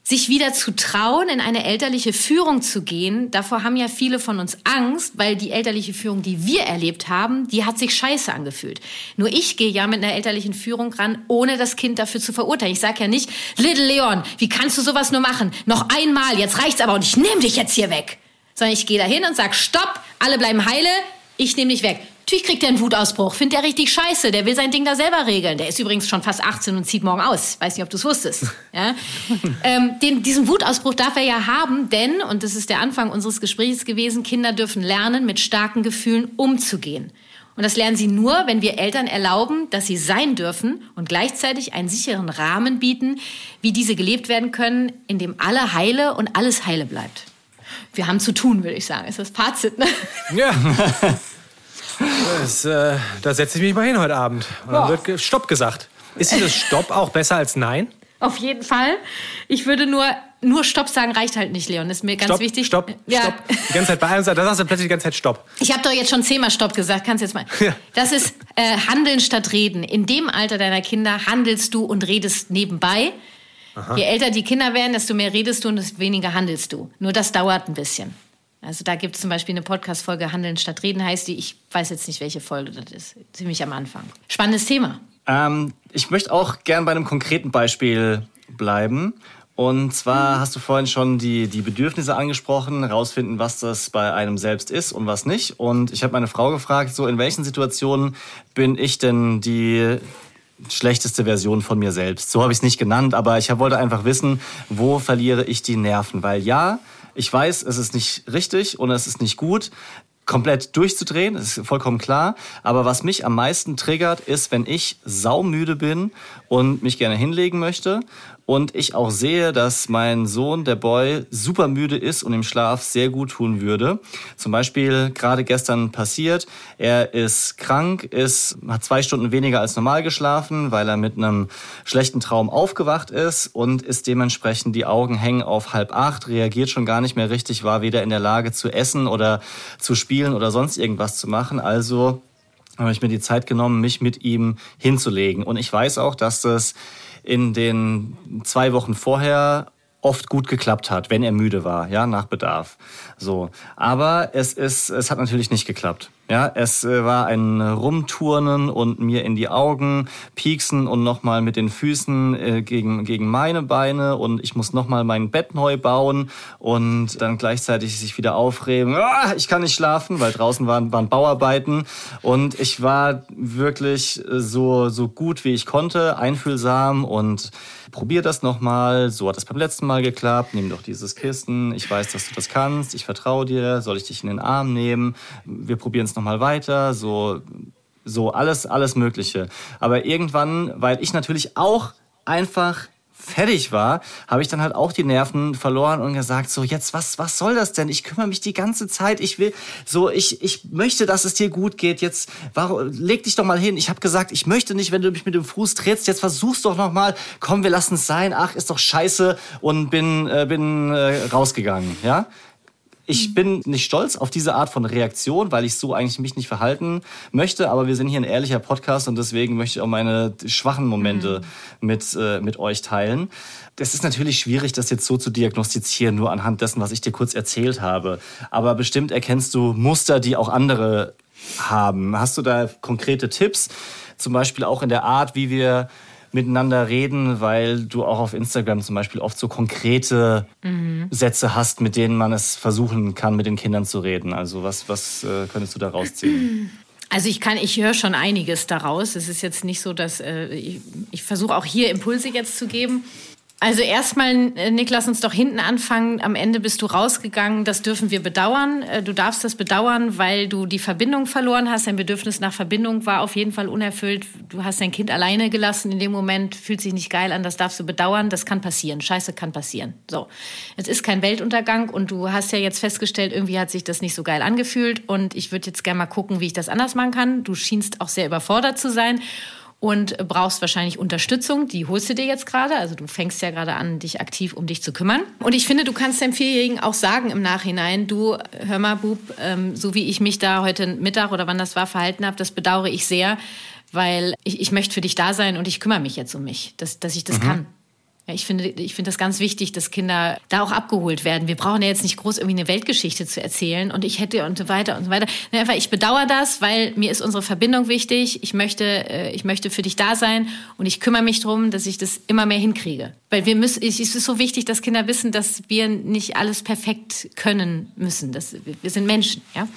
sich wieder zu trauen, in eine elterliche Führung zu gehen. Davor haben ja viele von uns Angst, weil die elterliche Führung, die wir erlebt haben, die hat sich scheiße angefühlt. Nur ich gehe ja mit einer elterlichen Führung ran, ohne das Kind dafür zu verurteilen. Ich sage ja nicht, Little Leon, wie kannst du sowas nur machen? Noch einmal, jetzt reicht's aber und ich nehme dich jetzt hier weg. Sondern ich gehe da hin und sage, stopp, alle bleiben heile, ich nehme dich weg. Natürlich kriegt er einen Wutausbruch, findet er richtig scheiße, der will sein Ding da selber regeln. Der ist übrigens schon fast 18 und zieht morgen aus. Weiß nicht, ob du es wusstest. Ja? ähm, den, diesen Wutausbruch darf er ja haben, denn, und das ist der Anfang unseres Gesprächs gewesen, Kinder dürfen lernen, mit starken Gefühlen umzugehen. Und das lernen sie nur, wenn wir Eltern erlauben, dass sie sein dürfen und gleichzeitig einen sicheren Rahmen bieten, wie diese gelebt werden können, in dem alle heile und alles heile bleibt. Wir haben zu tun, würde ich sagen. Ist das Fazit, ne? Ja. Das, äh, da setze ich mich mal hin heute Abend. Und dann wird Stopp gesagt. Ist dieses Stopp auch besser als Nein? Auf jeden Fall. Ich würde nur, nur Stopp sagen, reicht halt nicht, Leon. Das ist mir ganz Stopp, wichtig. Stopp, ja. Stopp. Die ganze Zeit bei einem Satz, da sagst du plötzlich die ganze Zeit Stopp. Ich habe doch jetzt schon zehnmal Stopp gesagt. Kannst jetzt mal. Ja. Das ist äh, Handeln statt Reden. In dem Alter deiner Kinder handelst du und redest nebenbei. Je älter die Kinder werden, desto mehr redest du und desto weniger handelst du. Nur das dauert ein bisschen. Also da gibt es zum Beispiel eine Podcast-Folge Handeln statt Reden heißt die. Ich weiß jetzt nicht, welche Folge das ist. Ziemlich am Anfang. Spannendes Thema. Ähm, ich möchte auch gern bei einem konkreten Beispiel bleiben. Und zwar hast du vorhin schon die, die Bedürfnisse angesprochen, rausfinden, was das bei einem selbst ist und was nicht. Und ich habe meine Frau gefragt, so in welchen Situationen bin ich denn die schlechteste Version von mir selbst? So habe ich es nicht genannt, aber ich wollte einfach wissen, wo verliere ich die Nerven? Weil ja, ich weiß, es ist nicht richtig und es ist nicht gut komplett durchzudrehen, das ist vollkommen klar. Aber was mich am meisten triggert, ist, wenn ich saumüde bin und mich gerne hinlegen möchte und ich auch sehe, dass mein Sohn, der Boy, super müde ist und im Schlaf sehr gut tun würde. Zum Beispiel gerade gestern passiert, er ist krank, ist, hat zwei Stunden weniger als normal geschlafen, weil er mit einem schlechten Traum aufgewacht ist und ist dementsprechend die Augen hängen auf halb acht, reagiert schon gar nicht mehr richtig, war weder in der Lage zu essen oder zu spielen oder sonst irgendwas zu machen. Also habe ich mir die Zeit genommen, mich mit ihm hinzulegen. Und ich weiß auch, dass das in den zwei Wochen vorher oft gut geklappt hat, wenn er müde war, ja, nach Bedarf. So. Aber es ist, es hat natürlich nicht geklappt. Ja, es äh, war ein Rumturnen und mir in die Augen pieksen und nochmal mit den Füßen äh, gegen, gegen meine Beine und ich muss nochmal mein Bett neu bauen und dann gleichzeitig sich wieder aufregen. Ah, ich kann nicht schlafen, weil draußen waren, waren Bauarbeiten und ich war wirklich äh, so, so gut wie ich konnte, einfühlsam und probier das nochmal. So hat es beim letzten Mal geklappt. Nimm doch dieses Kissen. Ich weiß, dass du das kannst. Ich vertraue dir. Soll ich dich in den Arm nehmen? Wir probieren es nochmal weiter, so, so alles, alles Mögliche. Aber irgendwann, weil ich natürlich auch einfach fertig war, habe ich dann halt auch die Nerven verloren und gesagt, so jetzt, was, was soll das denn? Ich kümmere mich die ganze Zeit. Ich will, so, ich, ich möchte, dass es dir gut geht. Jetzt, warum, leg dich doch mal hin. Ich habe gesagt, ich möchte nicht, wenn du mich mit dem Fuß trittst. Jetzt versuch's doch noch mal. Komm, wir lassen es sein. Ach, ist doch scheiße. Und bin, äh, bin äh, rausgegangen, ja. Ich bin nicht stolz auf diese Art von Reaktion, weil ich so eigentlich mich nicht verhalten möchte. Aber wir sind hier ein ehrlicher Podcast und deswegen möchte ich auch meine schwachen Momente mhm. mit, äh, mit euch teilen. Es ist natürlich schwierig, das jetzt so zu diagnostizieren, nur anhand dessen, was ich dir kurz erzählt habe. Aber bestimmt erkennst du Muster, die auch andere haben. Hast du da konkrete Tipps? Zum Beispiel auch in der Art, wie wir miteinander reden, weil du auch auf Instagram zum Beispiel oft so konkrete mhm. Sätze hast, mit denen man es versuchen kann, mit den Kindern zu reden. Also was, was äh, könntest du da rausziehen? Also ich kann, ich höre schon einiges daraus. Es ist jetzt nicht so, dass äh, ich, ich versuche auch hier Impulse jetzt zu geben. Also erstmal, äh, Nick, lass uns doch hinten anfangen. Am Ende bist du rausgegangen. Das dürfen wir bedauern. Äh, du darfst das bedauern, weil du die Verbindung verloren hast. Dein Bedürfnis nach Verbindung war auf jeden Fall unerfüllt. Du hast dein Kind alleine gelassen in dem Moment. Fühlt sich nicht geil an. Das darfst du bedauern. Das kann passieren. Scheiße kann passieren. So. Es ist kein Weltuntergang und du hast ja jetzt festgestellt, irgendwie hat sich das nicht so geil angefühlt. Und ich würde jetzt gerne mal gucken, wie ich das anders machen kann. Du schienst auch sehr überfordert zu sein und brauchst wahrscheinlich Unterstützung. Die holst du dir jetzt gerade. Also du fängst ja gerade an, dich aktiv um dich zu kümmern. Und ich finde, du kannst deinem Vierjährigen auch sagen im Nachhinein, du, hör mal, Bub, ähm, so wie ich mich da heute Mittag oder wann das war verhalten habe, das bedauere ich sehr, weil ich, ich möchte für dich da sein und ich kümmere mich jetzt um mich, dass, dass ich das mhm. kann. Ja, ich finde, ich finde das ganz wichtig, dass Kinder da auch abgeholt werden. Wir brauchen ja jetzt nicht groß irgendwie eine Weltgeschichte zu erzählen und ich hätte und so weiter und so weiter. Einfach, ich bedauere das, weil mir ist unsere Verbindung wichtig. Ich möchte, äh, ich möchte für dich da sein und ich kümmere mich darum, dass ich das immer mehr hinkriege. Weil wir müssen, es ist so wichtig, dass Kinder wissen, dass wir nicht alles perfekt können müssen. Das, wir sind Menschen, ja.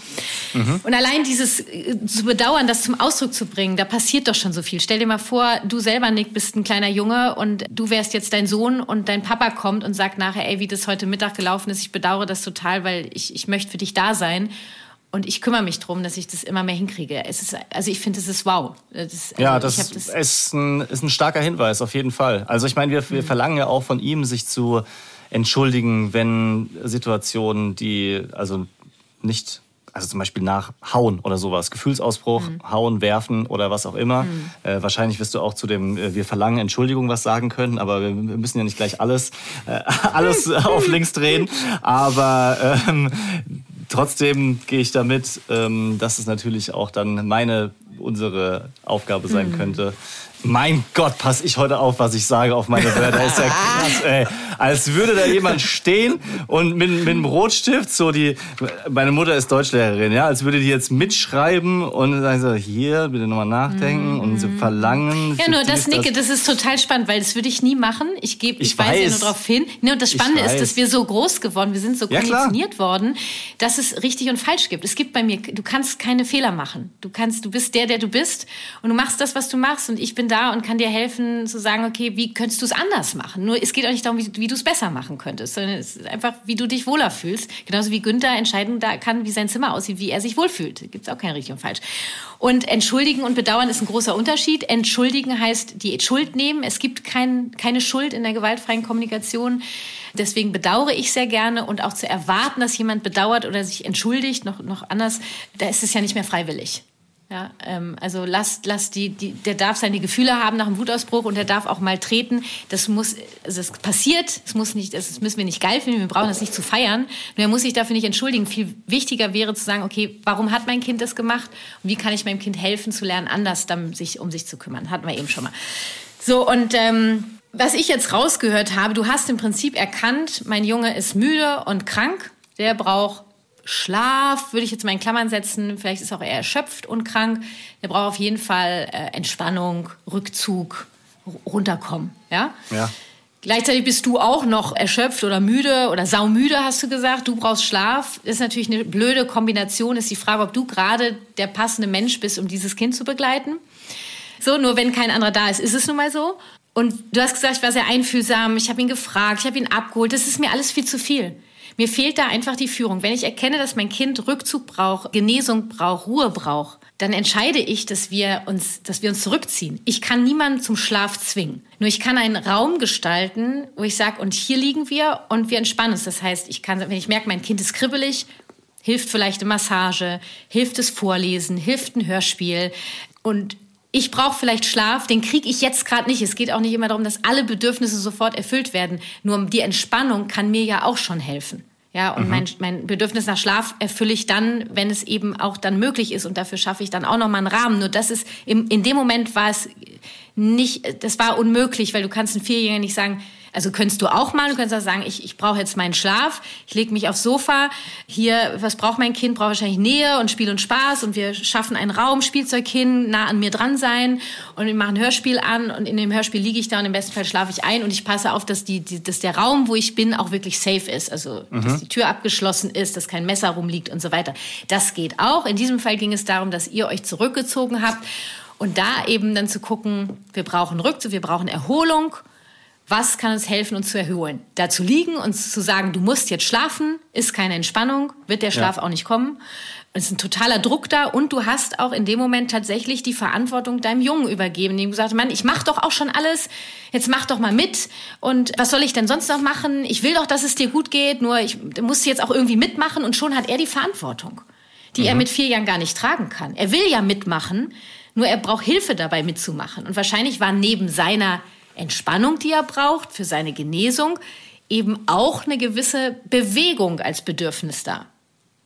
Mhm. Und allein dieses äh, zu bedauern, das zum Ausdruck zu bringen, da passiert doch schon so viel. Stell dir mal vor, du selber, Nick, bist ein kleiner Junge und du wärst jetzt dein dein Sohn und dein Papa kommt und sagt nachher, ey, wie das heute Mittag gelaufen ist, ich bedauere das total, weil ich, ich möchte für dich da sein. Und ich kümmere mich darum, dass ich das immer mehr hinkriege. Es ist, also ich finde, es ist wow. Das, also ja, das, das, ist, ein, ist ein starker Hinweis, auf jeden Fall. Also ich meine, wir, wir mhm. verlangen ja auch von ihm, sich zu entschuldigen, wenn Situationen, die also nicht also zum Beispiel nach Hauen oder sowas, Gefühlsausbruch, mhm. Hauen, Werfen oder was auch immer. Mhm. Äh, wahrscheinlich wirst du auch zu dem äh, Wir verlangen Entschuldigung was sagen können, aber wir, müssen ja nicht gleich alles, äh, alles auf links drehen. Aber ähm, trotzdem gehe ich damit, ähm, dass es natürlich auch dann meine, unsere Aufgabe sein mhm. könnte, mein Gott, pass ich heute auf, was ich sage auf meine Wörter. Ist ja krass, ey. Als würde da jemand stehen und mit, mit einem Rotstift so die. Meine Mutter ist Deutschlehrerin, ja, als würde die jetzt mitschreiben und sagen so, hier, bitte nochmal nachdenken mm. und so verlangen. Ja, nur das, Nicke, das ist total spannend, weil das würde ich nie machen. Ich gebe, ich, ich weise ja nur darauf hin. Ne, und das Spannende ist, dass wir so groß geworden, wir sind so ja, konditioniert worden, dass es richtig und falsch gibt. Es gibt bei mir, du kannst keine Fehler machen. Du kannst, du bist der, der du bist und du machst das, was du machst und ich bin da und kann dir helfen zu sagen, okay, wie könntest du es anders machen? Nur es geht auch nicht darum, wie, wie du es besser machen könntest, sondern es ist einfach, wie du dich wohler fühlst. Genauso wie Günther entscheiden da kann, wie sein Zimmer aussieht, wie er sich wohlfühlt. Gibt es auch kein richtig und falsch. Und entschuldigen und bedauern ist ein großer Unterschied. Entschuldigen heißt die Schuld nehmen. Es gibt kein, keine Schuld in der gewaltfreien Kommunikation. Deswegen bedauere ich sehr gerne und auch zu erwarten, dass jemand bedauert oder sich entschuldigt, noch, noch anders, da ist es ja nicht mehr freiwillig. Ja, ähm, also lasst, lasst die, die, der darf seine Gefühle haben nach einem Wutausbruch und der darf auch mal treten. Das muss, also es passiert, es muss nicht, das müssen wir nicht geil finden, wir brauchen das nicht zu feiern. Nur er muss sich dafür nicht entschuldigen. Viel wichtiger wäre zu sagen, okay, warum hat mein Kind das gemacht und wie kann ich meinem Kind helfen zu lernen, anders dann sich um sich zu kümmern. Hatten wir eben schon mal. So und ähm, was ich jetzt rausgehört habe, du hast im Prinzip erkannt, mein Junge ist müde und krank, der braucht Schlaf, würde ich jetzt mal in Klammern setzen, vielleicht ist auch eher erschöpft und krank. Der braucht auf jeden Fall äh, Entspannung, Rückzug, runterkommen. Ja? Ja. Gleichzeitig bist du auch noch erschöpft oder müde oder saumüde, hast du gesagt. Du brauchst Schlaf. Das ist natürlich eine blöde Kombination. Ist die Frage, ob du gerade der passende Mensch bist, um dieses Kind zu begleiten. So, nur wenn kein anderer da ist, ist es nun mal so. Und du hast gesagt, ich war sehr einfühlsam. Ich habe ihn gefragt, ich habe ihn abgeholt. Das ist mir alles viel zu viel. Mir fehlt da einfach die Führung. Wenn ich erkenne, dass mein Kind Rückzug braucht, Genesung braucht, Ruhe braucht, dann entscheide ich, dass wir uns, dass wir uns zurückziehen. Ich kann niemanden zum Schlaf zwingen. Nur ich kann einen Raum gestalten, wo ich sage, und hier liegen wir und wir entspannen uns. Das heißt, ich kann, wenn ich merke, mein Kind ist kribbelig, hilft vielleicht eine Massage, hilft es Vorlesen, hilft ein Hörspiel und ich brauche vielleicht Schlaf, den kriege ich jetzt gerade nicht. Es geht auch nicht immer darum, dass alle Bedürfnisse sofort erfüllt werden. Nur die Entspannung kann mir ja auch schon helfen. Ja, und mhm. mein, mein Bedürfnis nach Schlaf erfülle ich dann, wenn es eben auch dann möglich ist. Und dafür schaffe ich dann auch nochmal einen Rahmen. Nur das ist, im, in dem Moment war es nicht, das war unmöglich, weil du kannst einen Vierjährigen nicht sagen, also könntest du auch mal, du könntest auch sagen, ich, ich brauche jetzt meinen Schlaf, ich lege mich aufs Sofa, hier, was braucht mein Kind? Braucht wahrscheinlich Nähe und Spiel und Spaß und wir schaffen einen Raum, Spielzeug hin, nah an mir dran sein und wir machen ein Hörspiel an und in dem Hörspiel liege ich da und im besten Fall schlafe ich ein und ich passe auf, dass, die, die, dass der Raum, wo ich bin, auch wirklich safe ist, also mhm. dass die Tür abgeschlossen ist, dass kein Messer rumliegt und so weiter. Das geht auch. In diesem Fall ging es darum, dass ihr euch zurückgezogen habt und da eben dann zu gucken, wir brauchen Rückzug, wir brauchen Erholung was kann uns helfen, uns zu erholen? Da zu liegen und zu sagen, du musst jetzt schlafen, ist keine Entspannung, wird der Schlaf ja. auch nicht kommen. Es ist ein totaler Druck da und du hast auch in dem Moment tatsächlich die Verantwortung deinem Jungen übergeben, dem gesagt, Mann, ich mach doch auch schon alles, jetzt mach doch mal mit und was soll ich denn sonst noch machen? Ich will doch, dass es dir gut geht, nur ich muss jetzt auch irgendwie mitmachen und schon hat er die Verantwortung, die mhm. er mit vier Jahren gar nicht tragen kann. Er will ja mitmachen, nur er braucht Hilfe dabei mitzumachen und wahrscheinlich war neben seiner Entspannung, die er braucht, für seine Genesung, eben auch eine gewisse Bewegung als Bedürfnis da.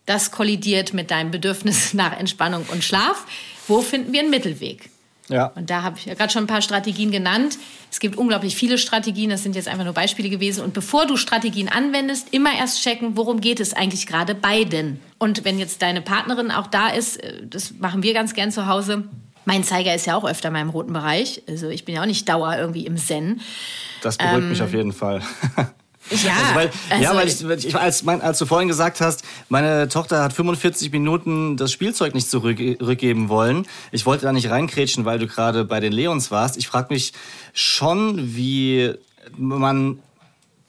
Das kollidiert mit deinem Bedürfnis nach Entspannung und Schlaf. Wo finden wir einen Mittelweg? Ja. Und da habe ich ja gerade schon ein paar Strategien genannt. Es gibt unglaublich viele Strategien, das sind jetzt einfach nur Beispiele gewesen. Und bevor du Strategien anwendest, immer erst checken, worum geht es eigentlich gerade beiden. Und wenn jetzt deine Partnerin auch da ist, äh, das machen wir ganz gern zu Hause, mein Zeiger ist ja auch öfter mal im roten Bereich. Also ich bin ja auch nicht dauer irgendwie im Zen. Das beruhigt ähm, mich auf jeden Fall. Ja, also weil, also ja, weil ich, ich, als, mein, als du vorhin gesagt hast, meine Tochter hat 45 Minuten das Spielzeug nicht zurückgeben wollen. Ich wollte da nicht reinkrätschen, weil du gerade bei den Leons warst. Ich frage mich schon, wie man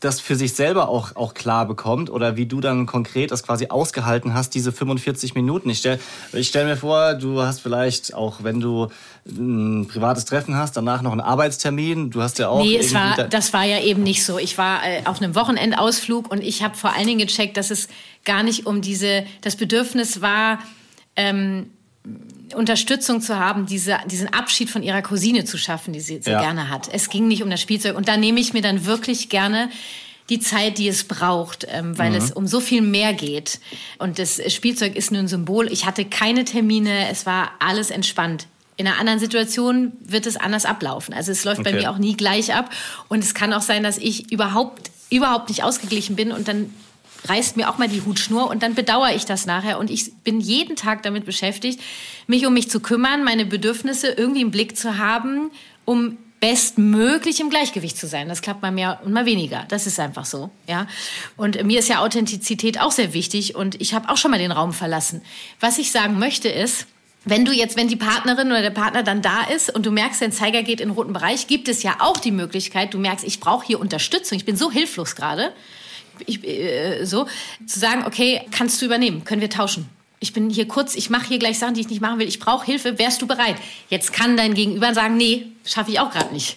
das für sich selber auch, auch klar bekommt oder wie du dann konkret das quasi ausgehalten hast, diese 45 Minuten. Ich stelle ich stell mir vor, du hast vielleicht auch, wenn du ein privates Treffen hast, danach noch einen Arbeitstermin. Du hast ja auch. Nee, es war, das war ja eben nicht so. Ich war äh, auf einem Wochenendausflug und ich habe vor allen Dingen gecheckt, dass es gar nicht um diese, das Bedürfnis war, ähm, Unterstützung zu haben, diese, diesen Abschied von ihrer Cousine zu schaffen, die sie so ja. gerne hat. Es ging nicht um das Spielzeug. Und da nehme ich mir dann wirklich gerne die Zeit, die es braucht, ähm, weil mhm. es um so viel mehr geht. Und das Spielzeug ist nur ein Symbol. Ich hatte keine Termine, es war alles entspannt. In einer anderen Situation wird es anders ablaufen. Also es läuft okay. bei mir auch nie gleich ab. Und es kann auch sein, dass ich überhaupt, überhaupt nicht ausgeglichen bin und dann reißt mir auch mal die Hutschnur und dann bedauere ich das nachher. Und ich bin jeden Tag damit beschäftigt, mich um mich zu kümmern, meine Bedürfnisse irgendwie im Blick zu haben, um bestmöglich im Gleichgewicht zu sein. Das klappt mal mehr und mal weniger. Das ist einfach so, ja. Und mir ist ja Authentizität auch sehr wichtig und ich habe auch schon mal den Raum verlassen. Was ich sagen möchte ist, wenn du jetzt, wenn die Partnerin oder der Partner dann da ist und du merkst, dein Zeiger geht in den roten Bereich, gibt es ja auch die Möglichkeit, du merkst, ich brauche hier Unterstützung, ich bin so hilflos gerade ich, äh, so, zu sagen, okay, kannst du übernehmen, können wir tauschen. Ich bin hier kurz, ich mache hier gleich Sachen, die ich nicht machen will. Ich brauche Hilfe, wärst du bereit? Jetzt kann dein Gegenüber sagen, nee, schaffe ich auch gerade nicht.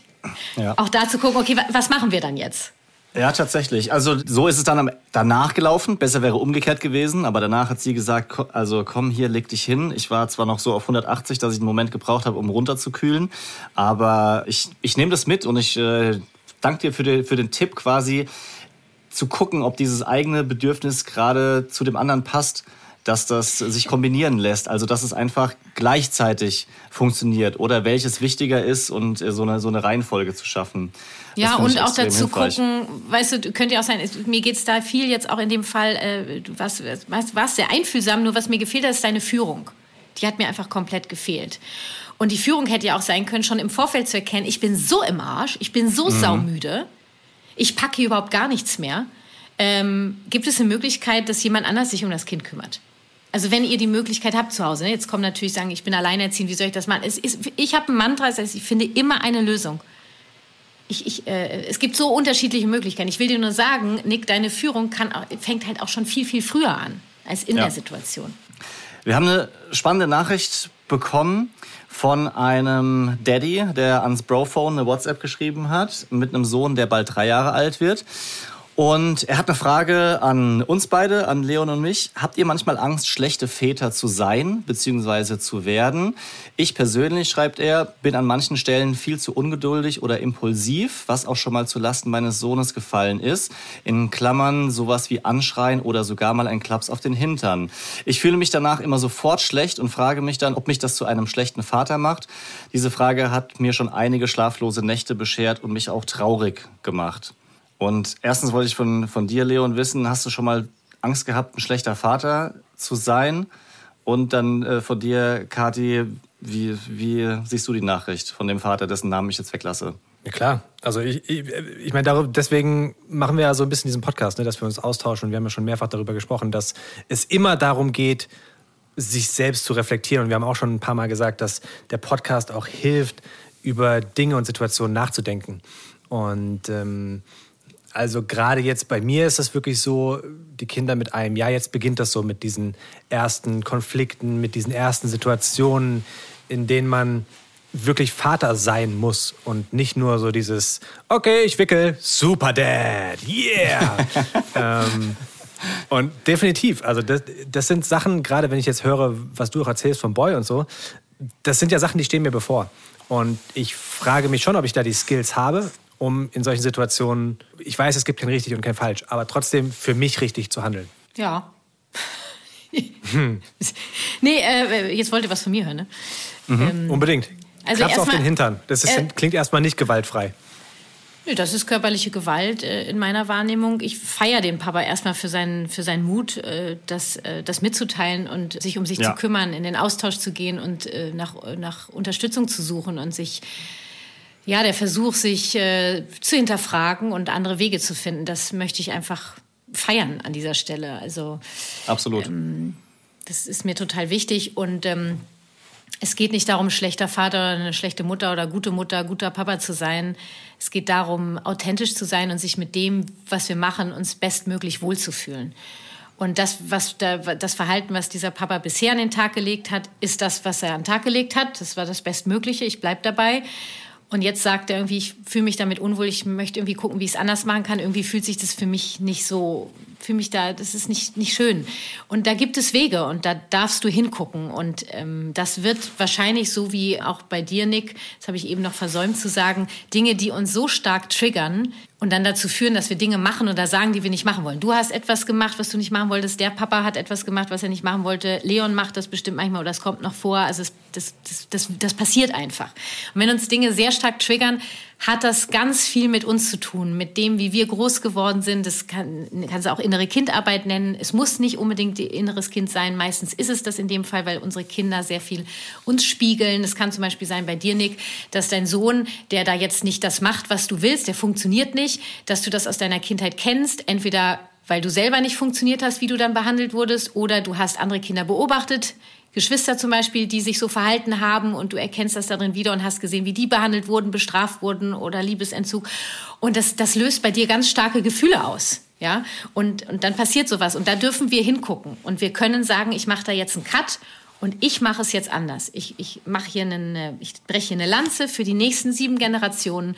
Ja. Auch da zu gucken, okay, was machen wir dann jetzt? Ja, tatsächlich. Also so ist es dann danach gelaufen. Besser wäre umgekehrt gewesen, aber danach hat sie gesagt, also komm hier, leg dich hin. Ich war zwar noch so auf 180, dass ich einen Moment gebraucht habe, um runterzukühlen, aber ich, ich nehme das mit und ich äh, danke dir für, die, für den Tipp quasi zu gucken, ob dieses eigene Bedürfnis gerade zu dem anderen passt. dass das sich kombinieren lässt, also dass es einfach gleichzeitig funktioniert oder welches wichtiger ist und äh, so eine, so eine Reihenfolge zu schaffen. Ja, und auch dazu hilfreich. gucken, weißt du, könnte ja auch sein, mir geht es da viel jetzt auch in dem Fall, äh, du warst, warst, warst sehr einfühlsam, nur was mir gefehlt hat, ist deine Führung. Die hat mir einfach komplett gefehlt. Und die Führung hätte ja auch sein können, schon im Vorfeld zu erkennen, ich bin so im Arsch, ich bin so mhm. saumüde, ich packe hier überhaupt gar nichts mehr. Ähm, gibt es eine Möglichkeit, dass jemand anders sich um das Kind kümmert? Also wenn ihr die Möglichkeit habt zu Hause, ne? jetzt kommen natürlich sagen, ich bin alleinerziehend, wie soll ich das machen? Ist, ich habe ein Mantra, das heißt, ich finde immer eine Lösung. Ich, ich, äh, es gibt so unterschiedliche Möglichkeiten. Ich will dir nur sagen, Nick, deine Führung kann, fängt halt auch schon viel, viel früher an als in ja. der Situation. Wir haben eine spannende Nachricht bekommen von einem Daddy, der ans Brophone eine WhatsApp geschrieben hat, mit einem Sohn, der bald drei Jahre alt wird. Und er hat eine Frage an uns beide, an Leon und mich. Habt ihr manchmal Angst, schlechte Väter zu sein bzw. zu werden? Ich persönlich, schreibt er, bin an manchen Stellen viel zu ungeduldig oder impulsiv, was auch schon mal zu Lasten meines Sohnes gefallen ist. In Klammern sowas wie Anschreien oder sogar mal ein Klaps auf den Hintern. Ich fühle mich danach immer sofort schlecht und frage mich dann, ob mich das zu einem schlechten Vater macht. Diese Frage hat mir schon einige schlaflose Nächte beschert und mich auch traurig gemacht. Und erstens wollte ich von, von dir, Leon, wissen, hast du schon mal Angst gehabt, ein schlechter Vater zu sein? Und dann äh, von dir, Kathi, wie, wie siehst du die Nachricht von dem Vater, dessen Namen ich jetzt weglasse? Ja klar, also ich, ich, ich meine, deswegen machen wir ja so ein bisschen diesen Podcast, ne, dass wir uns austauschen und wir haben ja schon mehrfach darüber gesprochen, dass es immer darum geht, sich selbst zu reflektieren. Und wir haben auch schon ein paar Mal gesagt, dass der Podcast auch hilft, über Dinge und Situationen nachzudenken. Und ähm, also gerade jetzt bei mir ist das wirklich so, die Kinder mit einem Jahr, jetzt beginnt das so mit diesen ersten Konflikten, mit diesen ersten Situationen, in denen man wirklich Vater sein muss und nicht nur so dieses, okay, ich wickel, super Dad, yeah. ähm, und definitiv, also das, das sind Sachen, gerade wenn ich jetzt höre, was du auch erzählst vom Boy und so, das sind ja Sachen, die stehen mir bevor. Und ich frage mich schon, ob ich da die Skills habe, um in solchen Situationen, ich weiß, es gibt kein richtig und kein falsch, aber trotzdem für mich richtig zu handeln. Ja. hm. Nee, äh, jetzt wollt ihr was von mir hören, ne? Mhm, ähm, unbedingt. Also Klaps auf den Hintern. Das ist, äh, klingt erstmal nicht gewaltfrei. Nee, das ist körperliche Gewalt äh, in meiner Wahrnehmung. Ich feiere den Papa erstmal für seinen, für seinen Mut, äh, das, äh, das mitzuteilen und sich um sich ja. zu kümmern, in den Austausch zu gehen und äh, nach, nach Unterstützung zu suchen und sich ja, der Versuch, sich äh, zu hinterfragen und andere Wege zu finden, das möchte ich einfach feiern an dieser Stelle. Also absolut. Ähm, das ist mir total wichtig und ähm, es geht nicht darum, schlechter Vater oder eine schlechte Mutter oder gute Mutter, guter Papa zu sein. Es geht darum, authentisch zu sein und sich mit dem, was wir machen, uns bestmöglich wohlzufühlen. Und das, was da, das Verhalten, was dieser Papa bisher an den Tag gelegt hat, ist das, was er an den Tag gelegt hat. Das war das Bestmögliche. Ich bleibe dabei. Und jetzt sagt er irgendwie, ich fühle mich damit unwohl, ich möchte irgendwie gucken, wie ich es anders machen kann. Irgendwie fühlt sich das für mich nicht so, für mich da, das ist nicht, nicht schön. Und da gibt es Wege und da darfst du hingucken. Und ähm, das wird wahrscheinlich so wie auch bei dir, Nick, das habe ich eben noch versäumt zu sagen, Dinge, die uns so stark triggern, und dann dazu führen, dass wir Dinge machen oder sagen, die wir nicht machen wollen. Du hast etwas gemacht, was du nicht machen wolltest. Der Papa hat etwas gemacht, was er nicht machen wollte. Leon macht das bestimmt manchmal oder das kommt noch vor. Also es, das, das, das, das passiert einfach. Und wenn uns Dinge sehr stark triggern, hat das ganz viel mit uns zu tun, mit dem, wie wir groß geworden sind. Das kann, kannst du auch innere Kindarbeit nennen. Es muss nicht unbedingt inneres Kind sein. Meistens ist es das in dem Fall, weil unsere Kinder sehr viel uns spiegeln. Es kann zum Beispiel sein bei dir, Nick, dass dein Sohn, der da jetzt nicht das macht, was du willst, der funktioniert nicht, dass du das aus deiner Kindheit kennst. Entweder weil du selber nicht funktioniert hast, wie du dann behandelt wurdest, oder du hast andere Kinder beobachtet, Geschwister zum Beispiel, die sich so verhalten haben und du erkennst das darin wieder und hast gesehen, wie die behandelt wurden, bestraft wurden oder Liebesentzug. Und das, das löst bei dir ganz starke Gefühle aus. Ja, und, und dann passiert sowas. Und da dürfen wir hingucken. Und wir können sagen, ich mache da jetzt einen Cut und ich mache es jetzt anders. Ich, ich mache hier einen, ich breche eine Lanze für die nächsten sieben Generationen.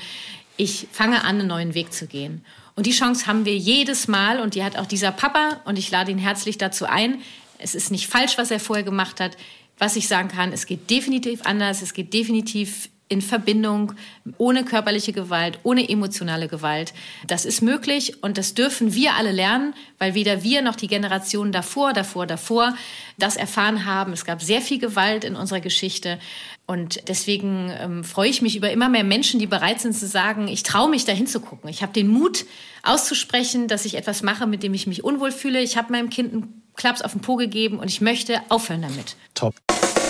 Ich fange an, einen neuen Weg zu gehen. Und die Chance haben wir jedes Mal und die hat auch dieser Papa und ich lade ihn herzlich dazu ein, es ist nicht falsch, was er vorher gemacht hat. Was ich sagen kann, es geht definitiv anders, es geht definitiv in Verbindung, ohne körperliche Gewalt, ohne emotionale Gewalt. Das ist möglich und das dürfen wir alle lernen, weil weder wir noch die Generationen davor, davor, davor das erfahren haben. Es gab sehr viel Gewalt in unserer Geschichte und deswegen ähm, freue ich mich über immer mehr Menschen, die bereit sind zu sagen, ich traue mich da hinzugucken. Ich habe den Mut auszusprechen, dass ich etwas mache, mit dem ich mich unwohl fühle. Ich habe meinem Kind einen Klaps auf den Po gegeben und ich möchte aufhören damit. Top.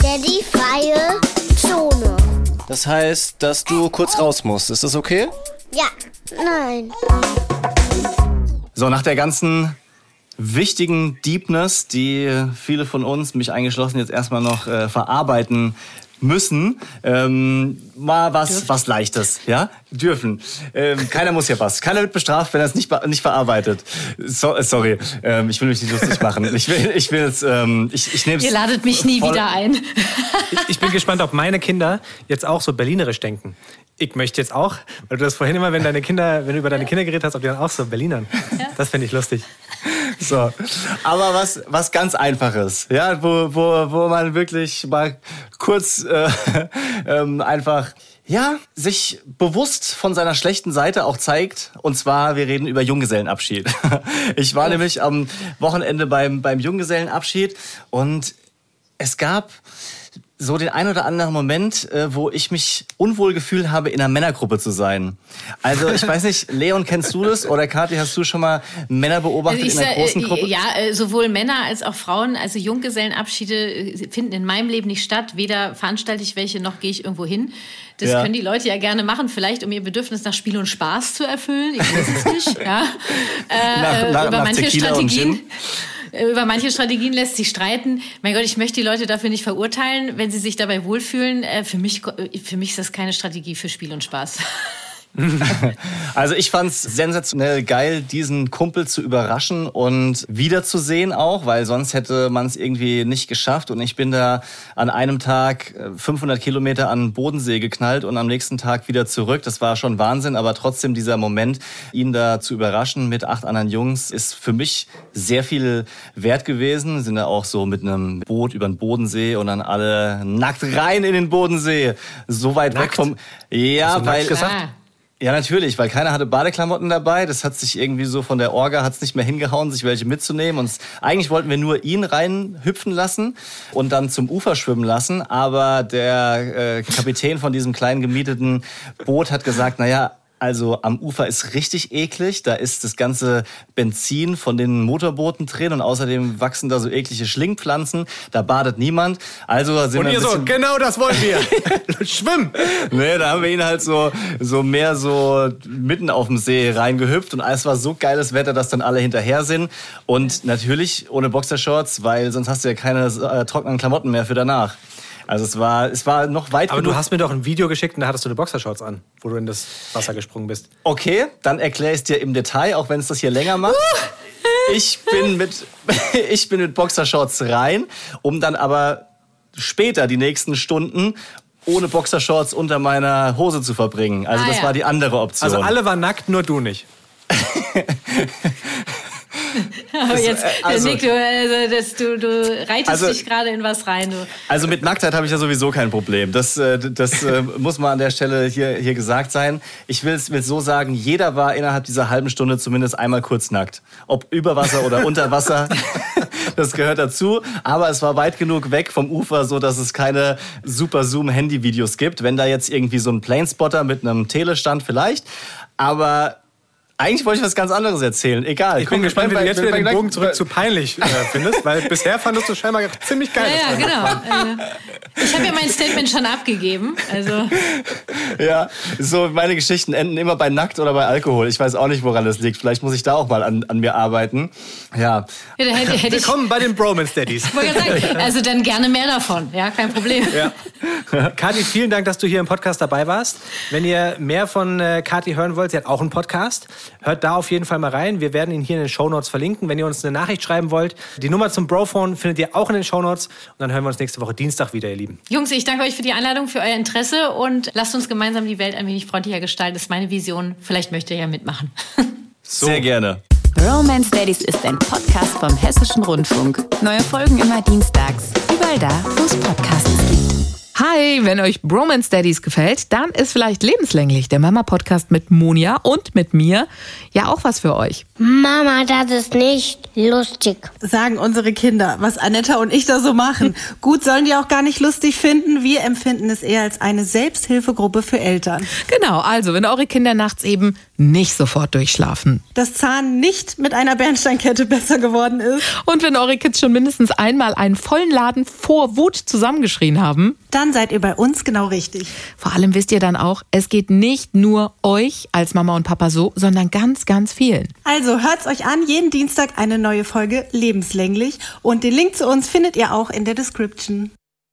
Daddy freie Zone. Das heißt, dass du kurz raus musst. Ist das okay? Ja, nein. So, nach der ganzen wichtigen Deepness, die viele von uns, mich eingeschlossen, jetzt erstmal noch äh, verarbeiten müssen, ähm, mal was, was Leichtes, ja? Dürfen. Ähm, keiner muss ja was. Keiner wird bestraft, wenn er es nicht, nicht verarbeitet. So, äh, sorry, ähm, ich will mich nicht lustig machen. Ich will, ich will jetzt, ähm, ich, ich nehme Ihr ladet mich nie wieder ein. Ich, ich bin gespannt, ob meine Kinder jetzt auch so berlinerisch denken. Ich möchte jetzt auch, weil du das vorhin immer, wenn deine Kinder, wenn du über deine Kinder geredet hast, ob die dann auch so Berlinern. Das fände ich lustig. So. Aber was, was ganz Einfaches, ja, wo, wo, wo man wirklich mal kurz äh, ähm, einfach ja, sich bewusst von seiner schlechten Seite auch zeigt. Und zwar, wir reden über Junggesellenabschied. Ich war nämlich am Wochenende beim, beim Junggesellenabschied und es gab so den ein oder anderen Moment, äh, wo ich mich unwohl gefühlt habe, in einer Männergruppe zu sein. Also ich weiß nicht, Leon, kennst du das? Oder Kathi, hast du schon mal Männer beobachtet Also ich in einer großen äh, Gruppe? Ja, äh, sowohl Männer als auch Frauen. Also Junggesellenabschiede äh, finden in meinem Leben nicht statt. Weder veranstalte ich welche, noch gehe ich irgendwo hin. Das Ja. können die Leute ja gerne machen, vielleicht um ihr Bedürfnis nach Spiel und Spaß zu erfüllen. Ich weiß es nicht. Ja. Äh, Nach- nach- über nach manche Tequila Strategien. Äh, Über manche Strategien lässt sich streiten. Mein Gott, ich möchte die Leute dafür nicht verurteilen, wenn sie sich dabei wohlfühlen. Äh, Für mich, äh, für mich ist das keine Strategie für Spiel und Spaß. Also ich fand's sensationell geil, diesen Kumpel zu überraschen und wiederzusehen auch, weil sonst hätte man es irgendwie nicht geschafft. Und ich bin da an einem Tag äh, 500 Kilometer an den Bodensee geknallt und am nächsten Tag wieder zurück. Das war schon Wahnsinn, aber trotzdem dieser Moment, ihn da zu überraschen mit acht anderen Jungs, ist für mich sehr viel wert gewesen. Sind da auch so mit einem Boot über den Bodensee und dann alle nackt rein in den Bodensee. So weit weg Nackt? vom... Ja, nackt weil... gesagt? Ja, natürlich, weil keiner hatte Badeklamotten dabei. Das hat sich irgendwie so von der Orga hat's nicht mehr hingehauen, sich welche mitzunehmen. Und eigentlich wollten wir nur ihn reinhüpfen lassen und dann zum Ufer schwimmen lassen. Aber der äh, Kapitän von diesem kleinen gemieteten Boot hat gesagt, na ja, also am Ufer ist richtig eklig. Da ist das ganze Benzin von den Motorbooten drin und außerdem wachsen da so eklige Schlingpflanzen. Da badet niemand. Also sind Und wir ihr so, genau das wollen wir. Schwimmen. Nee, da haben wir ihn halt so, so mehr so mitten auf dem See reingehüpft und es war so geiles Wetter, dass dann alle hinterher sind. Und natürlich ohne Boxershorts, weil sonst hast du ja keine äh, trockenen Klamotten mehr für danach. Also es war, es war noch weit Aber genug. du hast mir doch ein Video geschickt und da hattest du eine Boxershorts an, wo du in das Wasser gesprungen bist. Okay, dann erkläre ich es dir im Detail, auch wenn es das hier länger macht. Ich bin mit, ich bin mit Boxershorts rein, um dann aber später die nächsten Stunden ohne Boxershorts unter meiner Hose zu verbringen. Also Ah, das ja. war die andere Option. Also alle waren nackt, nur du nicht. Aber jetzt, also- Nick, du, also, das, du, du reitest Also- dich gerade in was rein. Du. Also mit Nacktheit habe ich ja sowieso kein Problem. Das, äh, das äh, muss mal an der Stelle hier, hier gesagt sein. Ich will es so sagen, jeder war innerhalb dieser halben Stunde zumindest einmal kurz nackt. Ob über Wasser oder unter Wasser, das gehört dazu. Aber es war weit genug weg vom Ufer, so dass es keine super Zoom-Handy-Videos gibt. Wenn da jetzt irgendwie so ein Planespotter mit einem Telestand vielleicht. Aber eigentlich wollte ich was ganz anderes erzählen. Egal. Ich bin gespannt, wie du jetzt wieder den Bogen zurück zu peinlich äh, findest, weil bisher fandest du scheinbar ziemlich geil. Ja, ja, genau. Also, ich habe ja mein Statement schon abgegeben. Also, Ja, so meine Geschichten enden immer bei Nackt oder bei Alkohol. Ich weiß auch nicht, woran das liegt. Vielleicht muss ich da auch mal an, an mir arbeiten. Ja, ja, hätte, hätte ich. Willkommen bei den Bromance Daddies. sagen, also dann gerne mehr davon. Ja, kein Problem. Ja. Kathi, vielen Dank, dass du hier im Podcast dabei warst. Wenn ihr mehr von äh, Kathi hören wollt, sie hat auch einen Podcast. Hört da auf jeden Fall mal rein. Wir werden ihn hier in den Shownotes verlinken. Wenn ihr uns eine Nachricht schreiben wollt, die Nummer zum Brophone findet ihr auch in den Shownotes. Und dann hören wir uns nächste Woche Dienstag wieder, ihr Lieben. Jungs, ich danke euch für die Einladung, für euer Interesse und lasst uns gemeinsam die Welt ein wenig freundlicher gestalten. Das ist meine Vision. Vielleicht möchtet ihr ja mitmachen. sehr gerne. Romance Daddies ist ein Podcast vom Hessischen Rundfunk. Neue Folgen immer dienstags. Überall da, wo es Podcasts gibt. Hi, wenn euch Bromance Daddies gefällt, dann ist vielleicht lebenslänglich der Mama-Podcast mit Monia und mit mir ja auch was für euch. Mama, das ist nicht lustig. Sagen unsere Kinder, was Anetta und ich da so machen. Gut, sollen die auch gar nicht lustig finden. Wir empfinden es eher als eine Selbsthilfegruppe für Eltern. Genau, also wenn eure Kinder nachts eben nicht sofort durchschlafen. Das Zahn nicht mit einer Bernsteinkette besser geworden ist. Und wenn eure Kids schon mindestens einmal einen vollen Laden vor Wut zusammengeschrien haben. Dann seid ihr bei uns genau richtig. Vor allem wisst ihr dann auch, es geht nicht nur euch als Mama und Papa so, sondern ganz, ganz vielen. Also hört's euch an, jeden Dienstag eine neue Folge lebenslänglich. Und den Link zu uns findet ihr auch in der Description.